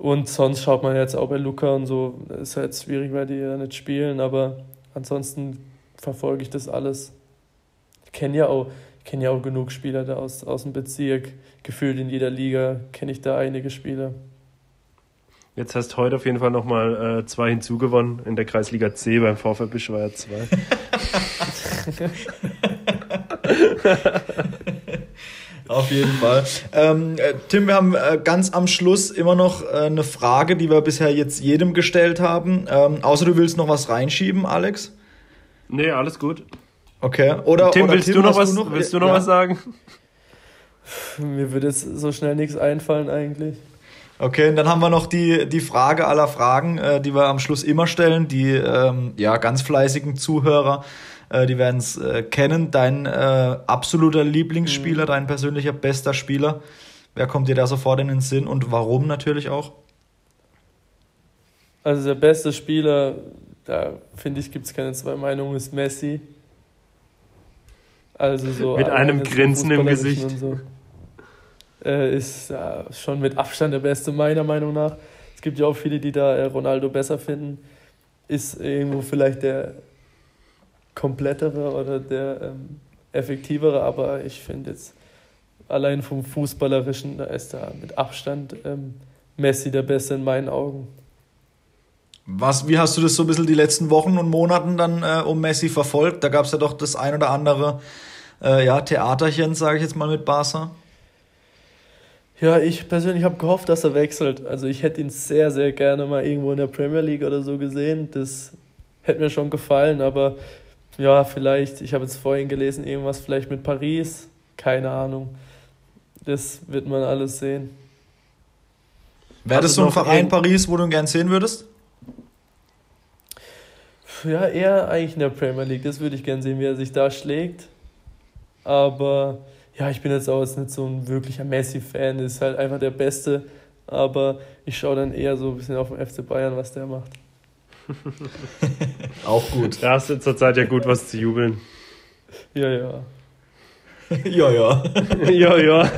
Und sonst schaut man jetzt auch bei Luca und so, ist halt schwierig, weil die ja nicht spielen, aber ansonsten verfolge ich das alles. Ich kenne ja auch, kenn ja auch genug Spieler da aus, aus dem Bezirk. Gefühlt in jeder Liga kenne ich da einige Spieler. Jetzt hast du heute auf jeden Fall nochmal äh, zwei hinzugewonnen in der Kreisliga C beim VfB Bischweier 2. Auf jeden Fall. Ähm, äh, Tim, wir haben äh, ganz am Schluss immer noch äh, eine Frage, die wir bisher jetzt jedem gestellt haben. Ähm, außer du willst noch was reinschieben, Alex? Nee, alles gut. Okay. Oder, Tim, oder willst, Tim, du noch was, du noch, willst du noch ja. was sagen? Mir würde jetzt so schnell nichts einfallen eigentlich. Okay, und dann haben wir noch die, die Frage aller Fragen, äh, die wir am Schluss immer stellen, die ähm, ja, ganz fleißigen Zuhörer äh, die werden es äh, kennen. Dein äh, absoluter Lieblingsspieler, mhm. dein persönlicher bester Spieler. Wer kommt dir da sofort in den Sinn und warum natürlich auch? Also der beste Spieler, da finde ich, gibt es keine zwei Meinungen, ist Messi. Also so mit einem Grinsen im Gesicht. So. Äh, ist ja, schon mit Abstand der Beste meiner Meinung nach. Es gibt ja auch viele, die da äh, Ronaldo besser finden. Ist irgendwo vielleicht der komplettere oder der ähm, effektivere, aber ich finde jetzt allein vom Fußballerischen, da ist da mit Abstand ähm, Messi der Beste in meinen Augen. Was, wie hast du das so ein bisschen die letzten Wochen und Monaten dann äh, um Messi verfolgt? Da gab es ja doch das ein oder andere äh, ja, Theaterchen, sage ich jetzt mal, mit Barca. Ja, ich persönlich habe gehofft, dass er wechselt. Also ich hätte ihn sehr, sehr gerne mal irgendwo in der Premier League oder so gesehen. Das hätte mir schon gefallen, aber ja, vielleicht, ich habe jetzt vorhin gelesen, irgendwas vielleicht mit Paris, keine Ahnung. Das wird man alles sehen. Wäre das so ein Verein Paris, wo du ihn gern sehen würdest? Ja, eher eigentlich in der Premier League. Das würde ich gern sehen, wie er sich da schlägt. Aber ja, ich bin jetzt auch jetzt nicht so ein wirklicher Messi-Fan. Ist halt einfach der Beste. Aber ich schaue dann eher so ein bisschen auf den FC Bayern, was der macht. Auch gut. Da hast du zurzeit ja gut was zu jubeln. Ja, ja. ja, ja. ja, ja.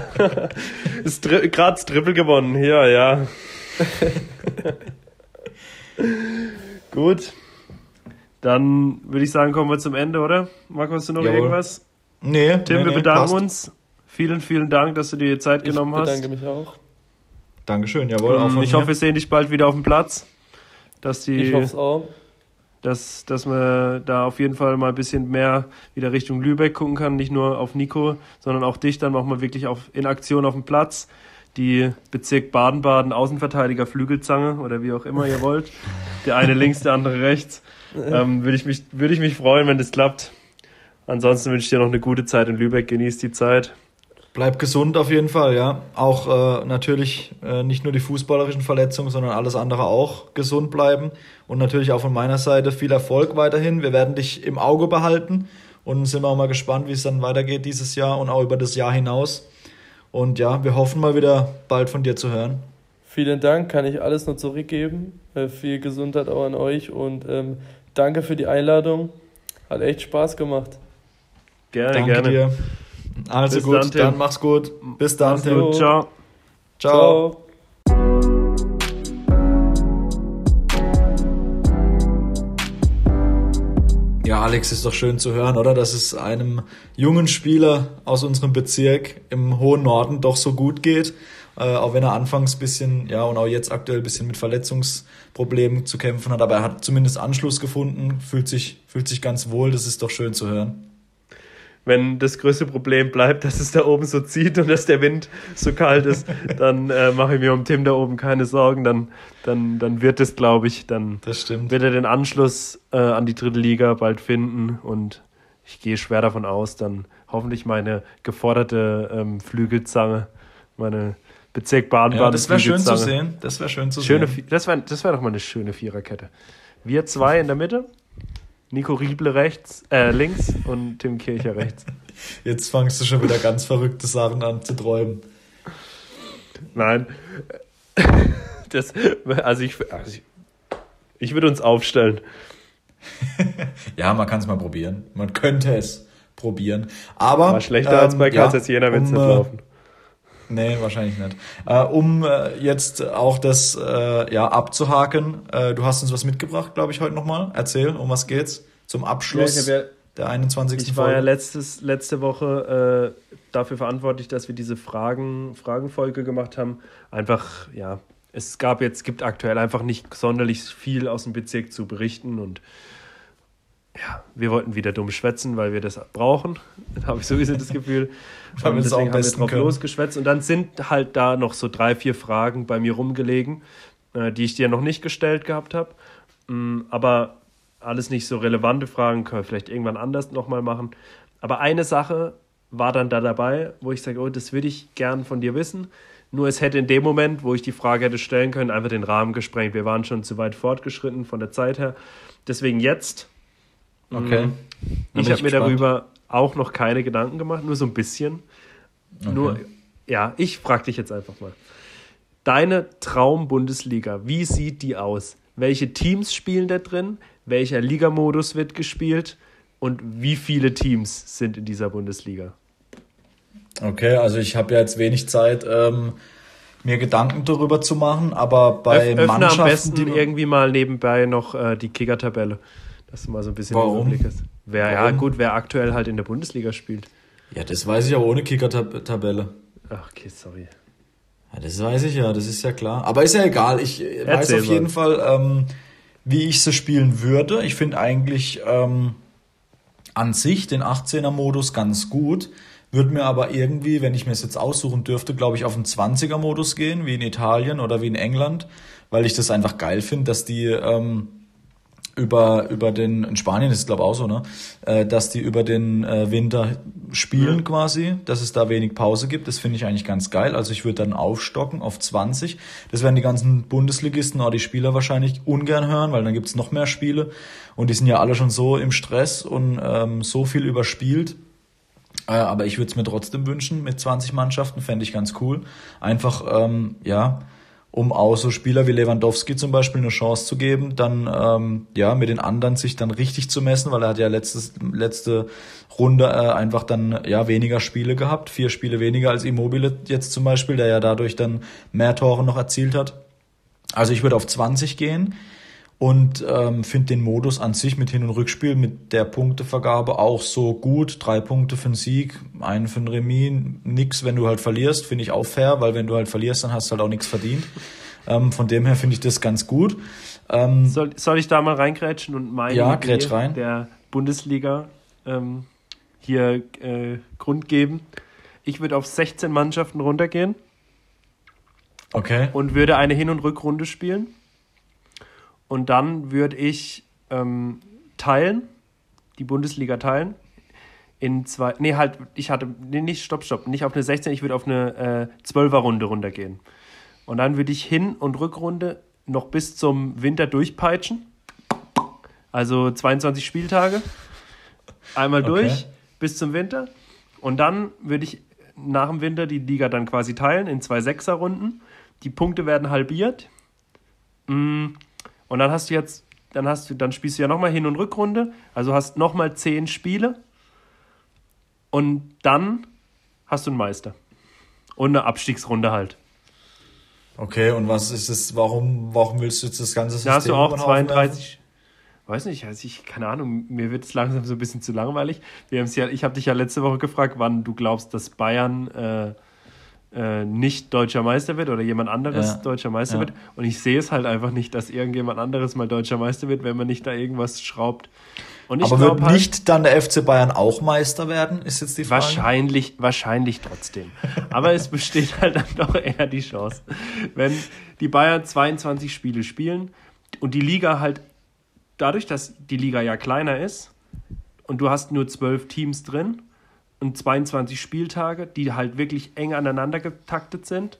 Ist Gerade das Triple gewonnen. Ja, ja. gut. Dann würde ich sagen, kommen wir zum Ende, oder? Marco, hast du noch Jawohl. irgendwas? Nee. Tim, nee, wir bedanken passt. uns. Vielen, vielen Dank, dass du dir Zeit genommen hast. Ich bedanke mich auch. Dankeschön, jawohl. Ähm, ich hoffe, wir sehen dich bald wieder auf dem Platz dass die. Ich hoffe auch. Dass, dass man da auf jeden Fall mal ein bisschen mehr wieder Richtung Lübeck gucken kann, nicht nur auf Nico, sondern auch dich dann auch mal wirklich auf, in Aktion auf dem Platz. Die Bezirk Baden-Baden Außenverteidiger Flügelzange oder wie auch immer ihr wollt. Der eine links, der andere rechts. Ähm, Würde ich, mich, würd ich mich freuen, wenn das klappt. Ansonsten wünsche ich dir noch eine gute Zeit in Lübeck. Genieß die Zeit. Bleib gesund auf jeden Fall, ja. Auch äh, natürlich äh, nicht nur die fußballerischen Verletzungen, sondern alles andere auch gesund bleiben. Und natürlich auch von meiner Seite viel Erfolg weiterhin. Wir werden dich im Auge behalten und sind auch mal gespannt, wie es dann weitergeht dieses Jahr und auch über das Jahr hinaus. Und ja, wir hoffen mal wieder bald von dir zu hören. Vielen Dank, kann ich alles nur zurückgeben. Äh, viel Gesundheit auch an euch und ähm, danke für die Einladung. Hat echt Spaß gemacht. Gerne, danke gerne. Dir. Also Bis gut, dann, dann, mach's gut. Bis dann, mach's Tim. Gut. Ciao. Ciao. Ciao. Ja, Alex, ist doch schön zu hören, oder? Dass es einem jungen Spieler aus unserem Bezirk im hohen Norden doch so gut geht äh, auch wenn er anfangs bisschen, ja, und auch jetzt aktuell ein bisschen mit Verletzungsproblemen zu kämpfen hat, aber er hat zumindest Anschluss gefunden, fühlt sich, fühlt sich ganz wohl, das ist doch schön zu hören. Wenn das größte Problem bleibt, dass es da oben so zieht und dass der Wind so kalt ist, dann äh, mache ich mir um Tim da oben keine Sorgen. Dann, dann, dann wird es, glaube ich, dann wird er den Anschluss äh, an die dritte Liga bald finden und ich gehe schwer davon aus, dann hoffentlich meine geforderte ähm, Flügelzange, meine Bezirk Baden-Baden. Ja, das wäre schön zu sehen. Das wäre schön zu schöne, sehen. Das wäre das wär doch mal eine schöne Viererkette. Wir zwei in der Mitte, Nico Rieble rechts, äh, links und Tim Kircher rechts. Jetzt fangst du schon wieder ganz verrückte Sachen an zu träumen. Nein. Das, also ich, also ich, ich würde uns aufstellen. ja, man kann es mal probieren. Man könnte es probieren. Aber. War schlechter ähm, als bei ja, als Jena wird es um, nicht laufen. Nee, wahrscheinlich nicht. Äh, um äh, jetzt auch das äh, ja, abzuhaken, äh, du hast uns was mitgebracht, glaube ich, heute nochmal. Erzähl, um was geht's? Zum Abschluss ja, ja, der 21. Ich war Folge. ja letztes, letzte Woche äh, dafür verantwortlich, dass wir diese Fragen, Fragenfolge gemacht haben. Einfach, ja, es gab jetzt, gibt aktuell einfach nicht sonderlich viel aus dem Bezirk zu berichten und ja, wir wollten wieder dumm schwätzen, weil wir das brauchen. Da habe ich sowieso das Gefühl. und deswegen haben wir drauf können. losgeschwätzt. Und dann sind halt da noch so drei, vier Fragen bei mir rumgelegen, äh, die ich dir noch nicht gestellt gehabt habe. Mm, aber alles nicht so relevante Fragen, können wir vielleicht irgendwann anders nochmal machen. Aber eine Sache war dann da dabei, wo ich sage, oh, das würde ich gern von dir wissen. Nur es hätte in dem Moment, wo ich die Frage hätte stellen können, einfach den Rahmen gesprengt. Wir waren schon zu weit fortgeschritten von der Zeit her. Deswegen jetzt Okay. Mhm. Ich habe mir darüber auch noch keine Gedanken gemacht, nur so ein bisschen. Okay. Nur, ja, ich frage dich jetzt einfach mal. Deine Traum-Bundesliga, wie sieht die aus? Welche Teams spielen da drin? Welcher Ligamodus wird gespielt? Und wie viele Teams sind in dieser Bundesliga? Okay, also ich habe ja jetzt wenig Zeit, ähm, mir Gedanken darüber zu machen, aber bei Öff, Mannschaften, am besten die irgendwie mal nebenbei noch äh, die Kicker-Tabelle dass du mal so ein bisschen Warum? Überblick hast. Wer, Warum? ja, gut, wer aktuell halt in der Bundesliga spielt. Ja, das weiß ich aber ohne Kicker-Tabelle. Ach, okay, sorry. Ja, das weiß ich ja, das ist ja klar. Aber ist ja egal. Ich Erzähl weiß auf mal. jeden Fall, ähm, wie ich sie spielen würde. Ich finde eigentlich ähm, an sich den 18er-Modus ganz gut. Würde mir aber irgendwie, wenn ich mir es jetzt aussuchen dürfte, glaube ich, auf den 20er-Modus gehen, wie in Italien oder wie in England, weil ich das einfach geil finde, dass die ähm, über, über den, in Spanien ist es glaube auch so, ne, äh, dass die über den äh, Winter spielen ja. quasi, dass es da wenig Pause gibt. Das finde ich eigentlich ganz geil. Also ich würde dann aufstocken auf 20. Das werden die ganzen Bundesligisten oder die Spieler wahrscheinlich ungern hören, weil dann gibt's noch mehr Spiele und die sind ja alle schon so im Stress und ähm, so viel überspielt. Äh, aber ich würde es mir trotzdem wünschen mit 20 Mannschaften, fände ich ganz cool. Einfach, ähm, ja, um auch so Spieler wie Lewandowski zum Beispiel eine Chance zu geben, dann ähm, ja mit den anderen sich dann richtig zu messen, weil er hat ja letztes, letzte Runde äh, einfach dann ja weniger Spiele gehabt, vier Spiele weniger als Immobile jetzt zum Beispiel, der ja dadurch dann mehr Tore noch erzielt hat. Also ich würde auf 20 gehen und ähm, finde den Modus an sich mit Hin- und Rückspiel, mit der Punktevergabe auch so gut. Drei Punkte für einen Sieg, einen für ein Remis, nix, wenn du halt verlierst, finde ich auch fair, weil wenn du halt verlierst, dann hast du halt auch nichts verdient. Ähm, von dem her finde ich das ganz gut. Ähm, soll, soll ich da mal reingrätschen und meine ja, Idee rein. der Bundesliga ähm, hier äh, Grund geben? Ich würde auf 16 Mannschaften runtergehen. Okay. Und würde eine Hin- und Rückrunde spielen. Und dann würde ich ähm, teilen, die Bundesliga teilen. In zwei, nee, halt, ich hatte, nee, nicht, stopp, stopp, nicht auf eine 16, ich würde auf eine äh, 12er Runde runtergehen. Und dann würde ich Hin- und Rückrunde noch bis zum Winter durchpeitschen. Also 22 Spieltage. Einmal durch okay. bis zum Winter. Und dann würde ich nach dem Winter die Liga dann quasi teilen in zwei Sechser-Runden. Die Punkte werden halbiert. Mm, und dann hast du jetzt, dann hast du, dann spielst du ja nochmal Hin- und Rückrunde, also hast nochmal zehn Spiele und dann hast du einen Meister. Und eine Abstiegsrunde halt. Okay, und was ist es, warum, warum willst du jetzt das ganze System Da hast du auch 32, weiß nicht, also ich, keine Ahnung, mir wird es langsam so ein bisschen zu langweilig. Wir haben's ja, ich habe dich ja letzte Woche gefragt, wann du glaubst, dass Bayern äh, äh, nicht deutscher Meister wird oder jemand anderes ja. deutscher Meister ja. wird. Und ich sehe es halt einfach nicht, dass irgendjemand anderes mal deutscher Meister wird, wenn man nicht da irgendwas schraubt. Aber wird halt, nicht dann der FC Bayern auch Meister werden, ist jetzt die Frage? Wahrscheinlich, wahrscheinlich trotzdem. Aber es besteht halt dann doch eher die Chance, wenn die Bayern 22 Spiele spielen und die Liga halt dadurch, dass die Liga ja kleiner ist und du hast nur zwölf Teams drin und 22 Spieltage, die halt wirklich eng aneinander getaktet sind,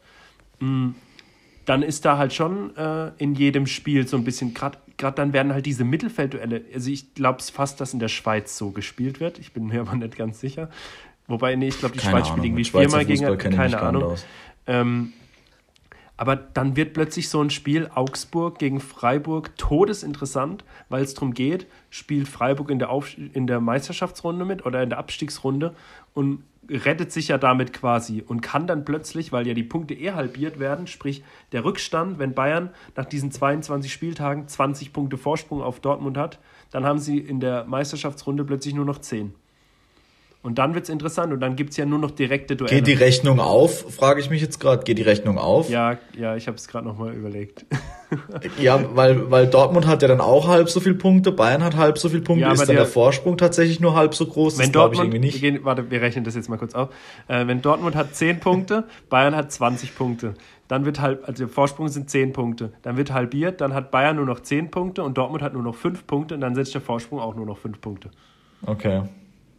mm, dann ist da halt schon äh, in jedem Spiel so ein bisschen, gerade dann werden halt diese Mittelfeldduelle, also ich glaube fast, dass in der Schweiz so gespielt wird, ich bin mir aber nicht ganz sicher. Wobei, nee, ich glaube, die keine Schweiz spielt irgendwie viermal gegen, keine Ahnung. Ähm, aber dann wird plötzlich so ein Spiel Augsburg gegen Freiburg todesinteressant, weil es darum geht, spielt Freiburg in der, in der Meisterschaftsrunde mit oder in der Abstiegsrunde und rettet sich ja damit quasi und kann dann plötzlich, weil ja die Punkte eher halbiert werden, sprich der Rückstand, wenn Bayern nach diesen 22 Spieltagen 20 Punkte Vorsprung auf Dortmund hat, dann haben sie in der Meisterschaftsrunde plötzlich nur noch 10. Und dann wird es interessant und dann gibt es ja nur noch direkte Duelle. Geht die Rechnung auf, frage ich mich jetzt gerade. Geht die Rechnung auf? Ja, ja, ich habe es gerade nochmal überlegt. ja, weil, weil Dortmund hat ja dann auch halb so viele Punkte, Bayern hat halb so viele Punkte, ja, ist dann der, der, Vorsprung tatsächlich nur halb so groß? Wenn das Dortmund, ich irgendwie nicht. Wir gehen, warte, wir rechnen das jetzt mal kurz auf. Äh, wenn Dortmund hat 10 Punkte, Bayern hat 20 Punkte. Dann wird halb, also der Vorsprung sind 10 Punkte. Dann wird halbiert, dann hat Bayern nur noch 10 Punkte und Dortmund hat nur noch 5 Punkte und dann setzt der Vorsprung auch nur noch 5 Punkte. Okay.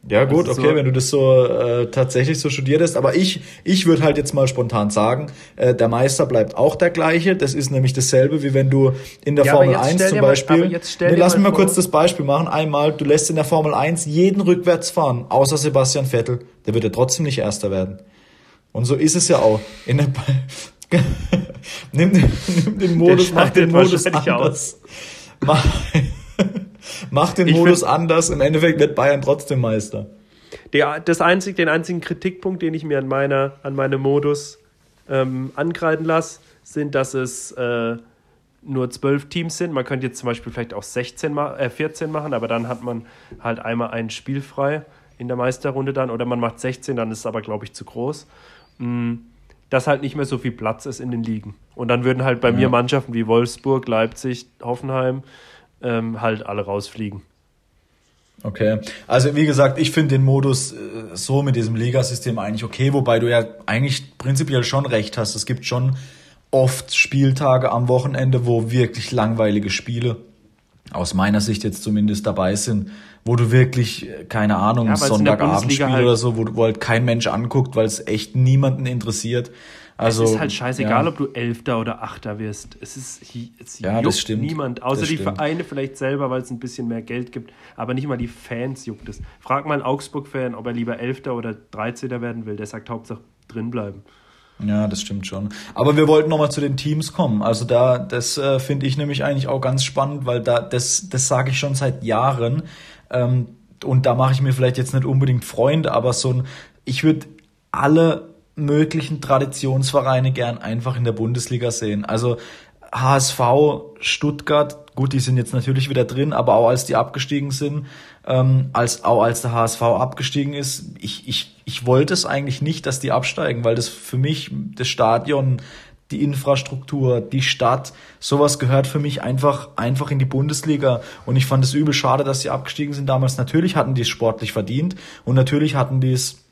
Ja gut, okay, so wenn du das so äh, tatsächlich so studiert hast. Aber ich, ich würde halt jetzt mal spontan sagen, äh, der Meister bleibt auch der gleiche. Das ist nämlich dasselbe, wie wenn du in der ja, Formel 1 zum Beispiel. Mal, nee, lass mich mal kurz das Beispiel machen. Einmal, du lässt in der Formel 1 jeden rückwärts fahren, außer Sebastian Vettel. Der wird ja trotzdem nicht Erster werden. Und so ist es ja auch. In der nimm, den, nimm den Modus, mach den Modus anders. Aus. Mach, Mach den ich Modus find, anders, im Endeffekt wird Bayern trotzdem Meister. Der, das einzig, den einzigen Kritikpunkt, den ich mir an, meiner, an meinem Modus ähm, ankreiden lasse, sind, dass es äh, nur zwölf Teams sind. Man könnte jetzt zum Beispiel vielleicht auch 16 äh, 14 machen, aber dann hat man halt einmal ein Spiel frei in der Meisterrunde dann. Oder man macht 16, dann ist es aber, glaube ich, zu groß. Mm, dass halt nicht mehr so viel Platz ist in den Ligen. Und dann würden halt bei ja. mir Mannschaften wie Wolfsburg, Leipzig, Hoffenheim ähm, halt alle rausfliegen. Okay, also wie gesagt, ich finde den Modus äh, so mit diesem Ligasystem eigentlich okay, wobei du ja eigentlich prinzipiell schon recht hast. Es gibt schon oft Spieltage am Wochenende, wo wirklich langweilige Spiele aus meiner Sicht jetzt zumindest dabei sind, wo du wirklich, äh, keine Ahnung, ja, Sonntagabendspiel halt oder so, wo, wo halt kein Mensch anguckt, weil es echt niemanden interessiert. Also, es ist halt scheißegal, ja. ob du Elfter oder Achter wirst. Es ist es ja, juckt das stimmt. niemand, außer das die stimmt. Vereine vielleicht selber, weil es ein bisschen mehr Geld gibt. Aber nicht mal die Fans juckt es. Frag mal einen Augsburg-Fan, ob er lieber Elfter oder Dreizehnter werden will. Der sagt Hauptsache drinbleiben. Ja, das stimmt schon. Aber wir wollten nochmal zu den Teams kommen. Also da, das äh, finde ich nämlich eigentlich auch ganz spannend, weil da, das, das sage ich schon seit Jahren. Ähm, und da mache ich mir vielleicht jetzt nicht unbedingt Freunde, aber so ein, ich würde alle möglichen Traditionsvereine gern einfach in der Bundesliga sehen. Also HSV, Stuttgart, gut, die sind jetzt natürlich wieder drin, aber auch als die abgestiegen sind, ähm, als auch als der HSV abgestiegen ist, ich, ich, ich wollte es eigentlich nicht, dass die absteigen, weil das für mich das Stadion, die Infrastruktur, die Stadt, sowas gehört für mich einfach einfach in die Bundesliga und ich fand es übel schade, dass sie abgestiegen sind damals. Natürlich hatten die es sportlich verdient und natürlich hatten die es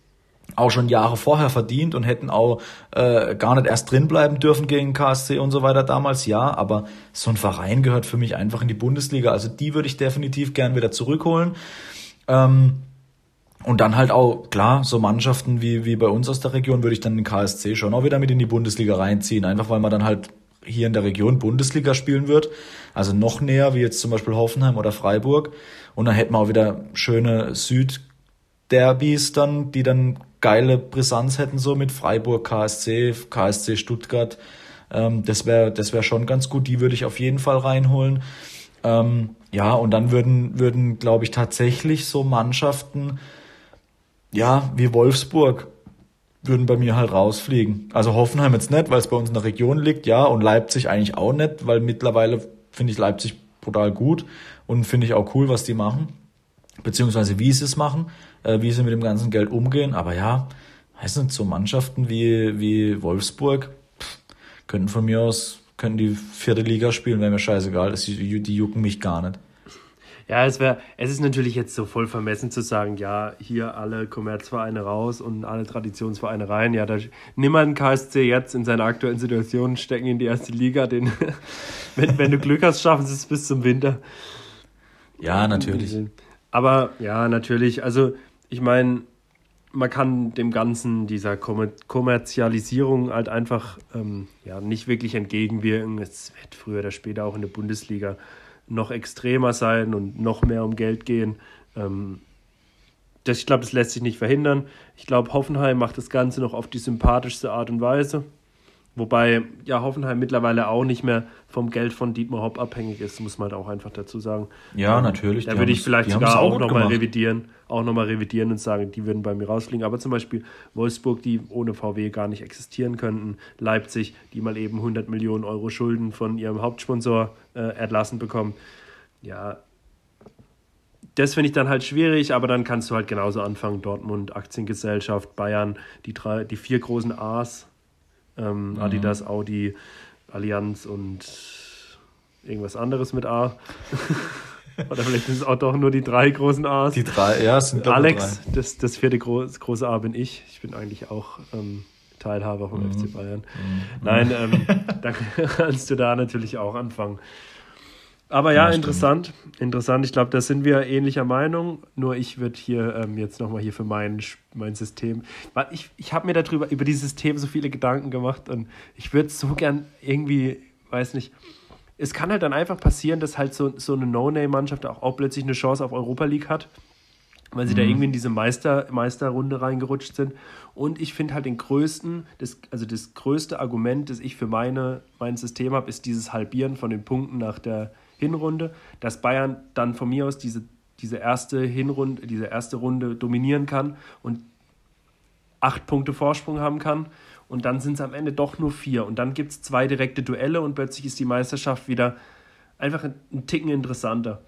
auch schon Jahre vorher verdient und hätten auch äh, gar nicht erst drin bleiben dürfen gegen KSC und so weiter damals, ja, aber so ein Verein gehört für mich einfach in die Bundesliga. Also die würde ich definitiv gern wieder zurückholen. Ähm, und dann halt auch, klar, so Mannschaften wie, wie bei uns aus der Region würde ich dann den KSC schon auch wieder mit in die Bundesliga reinziehen, einfach weil man dann halt hier in der Region Bundesliga spielen wird. Also noch näher, wie jetzt zum Beispiel Hoffenheim oder Freiburg. Und dann hätten wir auch wieder schöne Süd-Derbys dann, die dann geile Brisanz hätten, so mit Freiburg, KSC, KSC Stuttgart. Ähm, das wäre das wäre schon ganz gut. Die würde ich auf jeden Fall reinholen. Ähm, ja, und dann würden, würden glaube ich, tatsächlich so Mannschaften, ja, wie Wolfsburg, würden bei mir halt rausfliegen. Also Hoffenheim jetzt nicht, weil es bei uns in der Region liegt, ja, und Leipzig eigentlich auch nicht, weil mittlerweile finde ich Leipzig brutal gut und finde ich auch cool, was die machen, beziehungsweise wie sie es machen äh, wie sie mit dem ganzen Geld umgehen. Aber ja, Heißt nicht, so Mannschaften wie, wie Wolfsburg pff, könnten von mir aus, können die vierte Liga spielen, wäre mir scheißegal, das, die, die jucken mich gar nicht. Ja, es wäre, es ist natürlich jetzt so voll vermessen zu sagen, ja, hier alle Kommerzvereine raus und alle Traditionsvereine rein. Ja, da nimm mal einen KSC jetzt in seiner aktuellen Situation, stecken in die erste Liga, den, wenn, wenn du Glück hast, schaffen sie es bis zum Winter. Ja, natürlich. Aber ja, natürlich. Also, ich meine, man kann dem Ganzen, dieser Kommerzialisierung halt einfach ähm, ja, nicht wirklich entgegenwirken. Es wird früher oder später auch in der Bundesliga noch extremer sein und noch mehr um Geld gehen. Ähm, das, ich glaube, das lässt sich nicht verhindern. Ich glaube, Hoffenheim macht das Ganze noch auf die sympathischste Art und Weise. Wobei ja Hoffenheim mittlerweile auch nicht mehr vom Geld von Dietmar Hopp abhängig ist, muss man halt auch einfach dazu sagen. Ja, ähm, natürlich. Da würde ich vielleicht sogar auch, auch nochmal revidieren, auch nochmal revidieren und sagen, die würden bei mir rausfliegen. Aber zum Beispiel Wolfsburg, die ohne VW gar nicht existieren könnten. Leipzig, die mal eben 100 Millionen Euro Schulden von ihrem Hauptsponsor äh, erlassen bekommen. Ja, das finde ich dann halt schwierig, aber dann kannst du halt genauso anfangen. Dortmund, Aktiengesellschaft, Bayern, die, drei, die vier großen A's ähm, mhm. Adidas, Audi, Allianz und irgendwas anderes mit A. Oder vielleicht sind es auch doch nur die drei großen A's. Die drei, ja, sind Alex, drei. Das, das vierte groß, große A bin ich. Ich bin eigentlich auch ähm, Teilhaber vom mhm. FC Bayern. Mhm. Nein, ähm, dann kannst du da natürlich auch anfangen. Aber ja, ja interessant. Interessant. Ich glaube, da sind wir ähnlicher Meinung. Nur ich würde hier ähm, jetzt nochmal hier für mein, mein System. Ich, ich habe mir darüber, über dieses System so viele Gedanken gemacht und ich würde so gern irgendwie, weiß nicht, es kann halt dann einfach passieren, dass halt so, so eine No-Name-Mannschaft auch, auch plötzlich eine Chance auf Europa League hat, weil sie mhm. da irgendwie in diese Meister, Meisterrunde reingerutscht sind. Und ich finde halt den größten, das, also das größte Argument, das ich für meine, mein System habe, ist dieses Halbieren von den Punkten nach der Hinrunde, dass Bayern dann von mir aus diese, diese erste Hinrunde, diese erste Runde dominieren kann und acht Punkte Vorsprung haben kann. Und dann sind es am Ende doch nur vier. Und dann gibt es zwei direkte Duelle und plötzlich ist die Meisterschaft wieder einfach ein Ticken interessanter.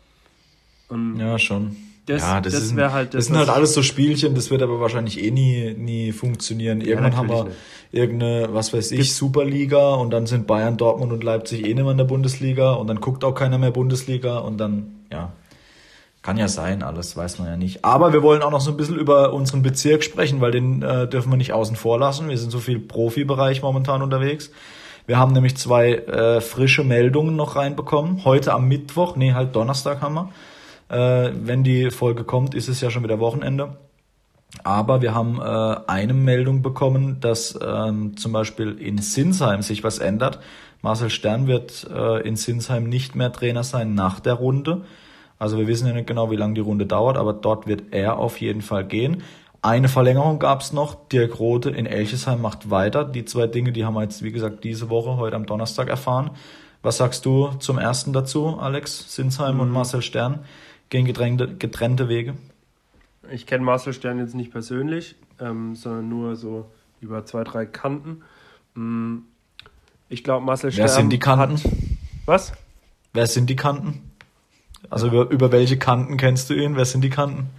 Und ja, schon. Das, ja, das, das wäre halt das. Das sind halt alles so Spielchen, das wird aber wahrscheinlich eh nie, nie funktionieren. Irgendwann ja, haben wir nicht. irgendeine, was weiß ich, Gibt's Superliga und dann sind Bayern, Dortmund und Leipzig eh nicht mehr in der Bundesliga und dann guckt auch keiner mehr Bundesliga und dann, ja. Kann ja sein, alles weiß man ja nicht. Aber wir wollen auch noch so ein bisschen über unseren Bezirk sprechen, weil den äh, dürfen wir nicht außen vor lassen. Wir sind so viel Profibereich momentan unterwegs. Wir haben nämlich zwei äh, frische Meldungen noch reinbekommen. Heute am Mittwoch, nee, halt Donnerstag haben wir. Äh, wenn die Folge kommt, ist es ja schon wieder Wochenende. Aber wir haben äh, eine Meldung bekommen, dass ähm, zum Beispiel in Sinsheim sich was ändert. Marcel Stern wird äh, in Sinsheim nicht mehr Trainer sein nach der Runde. Also wir wissen ja nicht genau, wie lange die Runde dauert, aber dort wird er auf jeden Fall gehen. Eine Verlängerung gab es noch. Dirk Rote in Elchesheim macht weiter. Die zwei Dinge, die haben wir jetzt, wie gesagt, diese Woche, heute am Donnerstag erfahren. Was sagst du zum ersten dazu, Alex Sinsheim mhm. und Marcel Stern? Gehen getrennte, getrennte Wege? Ich kenne Marcel Stern jetzt nicht persönlich, ähm, sondern nur so über zwei, drei Kanten. Mm, ich glaube, Marcel Stern. Wer sind die Kanten? Hat, was? Wer sind die Kanten? Also über, über welche Kanten kennst du ihn? Wer sind die Kanten?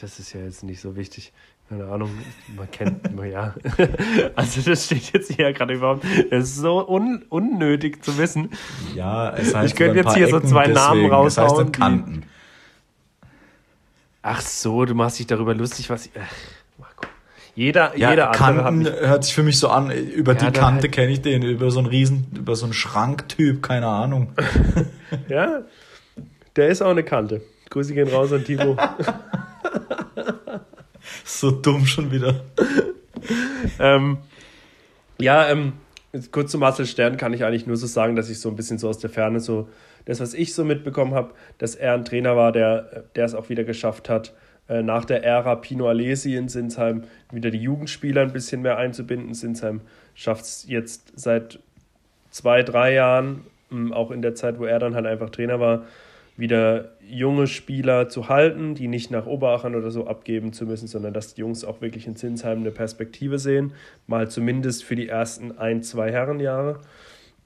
Das ist ja jetzt nicht so wichtig. Keine Ahnung, man kennt, ja. Also das steht jetzt hier gerade überhaupt. Das ist so un, unnötig zu wissen. Ja, es heißt Ich könnte jetzt hier Ecken, so zwei deswegen, Namen raushauen. Das heißt Kanten. Ach so, du machst dich darüber lustig, was. Ach, Marco. Jeder, ja, jeder Kanten hat mich, hört sich für mich so an. Über ja, die Kante halt, kenne ich den, über so einen Riesen, über so einen Schranktyp, keine Ahnung. ja, der ist auch eine Kante. Grüße gehen raus an Timo. so dumm schon wieder. ähm, ja, ähm, kurz zu Marcel Stern kann ich eigentlich nur so sagen, dass ich so ein bisschen so aus der Ferne so das, was ich so mitbekommen habe, dass er ein Trainer war, der, es auch wieder geschafft hat, äh, nach der Ära Pino Alesi in Sinsheim wieder die Jugendspieler ein bisschen mehr einzubinden. Sinsheim schafft es jetzt seit zwei, drei Jahren, ähm, auch in der Zeit, wo er dann halt einfach Trainer war, wieder junge Spieler zu halten, die nicht nach Oberachern oder so abgeben zu müssen, sondern dass die Jungs auch wirklich in Zinsheim eine Perspektive sehen, mal zumindest für die ersten ein, zwei Herrenjahre.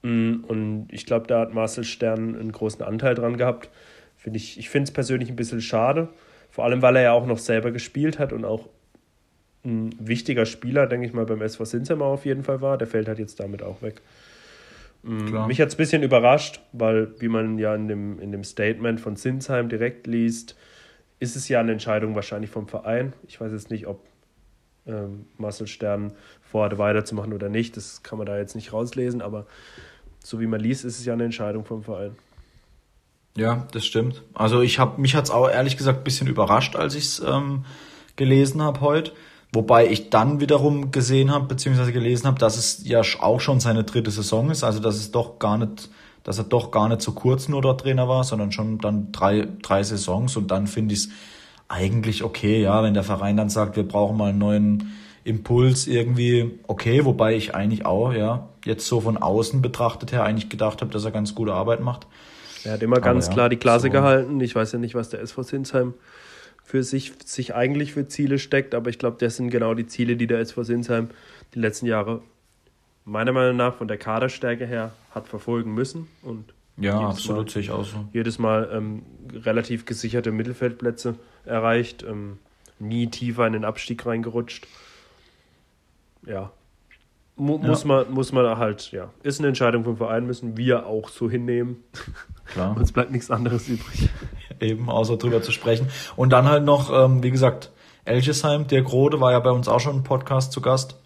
Mm, und ich glaube, da hat Marcel Stern einen großen Anteil dran gehabt. Find ich ich finde es persönlich ein bisschen schade. Vor allem, weil er ja auch noch selber gespielt hat und auch ein wichtiger Spieler, denke ich mal, beim SV Sinsheim auf jeden Fall war. Der fällt halt jetzt damit auch weg. Mm, Klar. Mich hat es ein bisschen überrascht, weil, wie man ja in dem, in dem Statement von Sinsheim direkt liest, ist es ja eine Entscheidung wahrscheinlich vom Verein. Ich weiß jetzt nicht, ob ähm, Marcel Stern vorhatte, weiterzumachen oder nicht. Das kann man da jetzt nicht rauslesen, aber so wie man liest, ist es ja eine Entscheidung vom Verein. Ja, das stimmt. Also ich habe mich hat's auch ehrlich gesagt ein bisschen überrascht, als ich es ähm, gelesen habe heute. Wobei ich dann wiederum gesehen habe, beziehungsweise gelesen habe, dass es ja auch schon seine dritte Saison ist, also dass es doch gar nicht, dass er doch gar nicht so kurz nur dort Trainer war, sondern schon dann drei, drei Saisons und dann finde ich es eigentlich okay, ja, wenn der Verein dann sagt, wir brauchen mal einen neuen Impuls irgendwie okay, wobei ich eigentlich auch, ja, jetzt so von außen betrachtet her eigentlich gedacht habe, dass er ganz gute Arbeit macht. Er hat immer ganz ja, klar die Klasse so. gehalten. Ich weiß ja nicht, was der SV Sinsheim für sich, sich eigentlich für Ziele steckt, aber ich glaube, das sind genau die Ziele, die der SV Sinsheim die letzten Jahre meiner Meinung nach von der Kaderstärke her hat verfolgen müssen und ja, absolut sehe ich auch so. Jedes Mal ähm, relativ gesicherte Mittelfeldplätze erreicht, ähm, nie tiefer in den Abstieg reingerutscht. Ja. Mu ja. Muss, man, muss man halt, ja. Ist eine Entscheidung vom Verein, müssen wir auch so hinnehmen. Klar. Uns bleibt nichts anderes übrig eben, außer drüber zu sprechen. Und dann halt noch, ähm, wie gesagt, Elgesheim, der Grode war ja bei uns auch schon im Podcast zu Gast.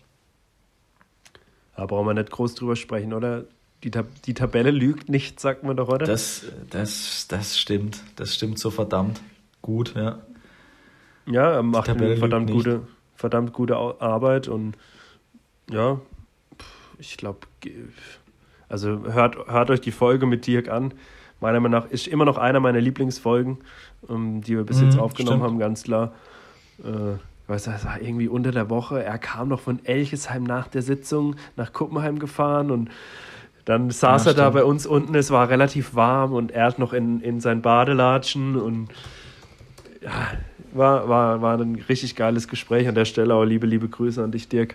Da brauchen wir nicht groß drüber sprechen, oder? Die, Tab die Tabelle lügt nicht, sagt man doch, oder? Das, das, das stimmt. Das stimmt so verdammt gut, ja. Ja, er macht eine verdammt gute, verdammt gute Arbeit und ja, ich glaube, also hört, hört euch die Folge mit Dirk an meiner Meinung nach ist immer noch einer meiner Lieblingsfolgen, ähm, die wir bis jetzt mhm, aufgenommen stimmt. haben, ganz klar. Äh, ich weiß, das war irgendwie unter der Woche. Er kam noch von Elchesheim nach der Sitzung nach Kuppenheim gefahren und dann saß ja, er da bei uns unten. Es war relativ warm und er hat noch in, in sein Badelatschen und ja, war, war, war ein richtig geiles Gespräch an der Stelle. Auch liebe, liebe Grüße an dich, Dirk.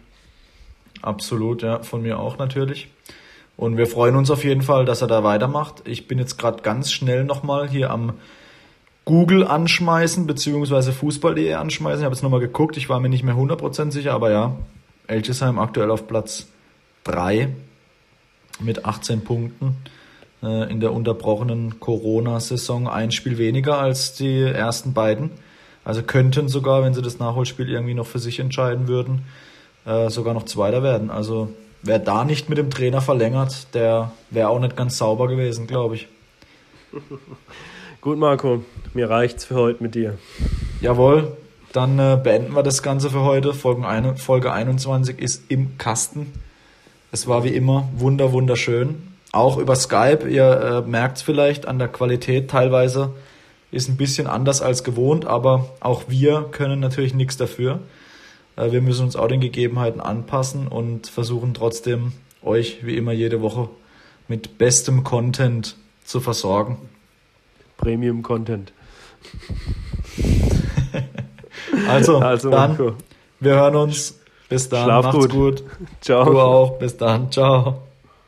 Absolut, ja, von mir auch natürlich. Und wir freuen uns auf jeden Fall, dass er da weitermacht. Ich bin jetzt gerade ganz schnell nochmal hier am Google anschmeißen, beziehungsweise Fußball.de anschmeißen. Ich habe jetzt nochmal geguckt, ich war mir nicht mehr 100% sicher, aber ja, Elchesheim aktuell auf Platz 3 mit 18 Punkten äh, in der unterbrochenen Corona-Saison. Ein Spiel weniger als die ersten beiden. Also könnten sogar, wenn sie das Nachholspiel irgendwie noch für sich entscheiden würden, äh, sogar noch Zweiter werden. Also wer da nicht mit dem Trainer verlängert, der wäre auch nicht ganz sauber gewesen, glaube ich. Gut, Marco, mir reicht's für heute mit dir. Jawohl, dann äh, beenden wir das Ganze für heute. Folge, ein, Folge 21 ist im Kasten. Es war wie immer wunder, wunderschön. Auch über Skype, ihr äh, merkt es vielleicht an der Qualität teilweise, ist ein bisschen anders als gewohnt, aber auch wir können natürlich nichts dafür. Äh, wir müssen uns auch den Gegebenheiten anpassen und versuchen trotzdem euch wie immer jede Woche mit bestem Content zu versorgen. Premium Content. also, also dann, wir hören uns. Bis dann. Schlaf Macht's gut. gut. Ciao. Du auch. Bis dann. Ciao.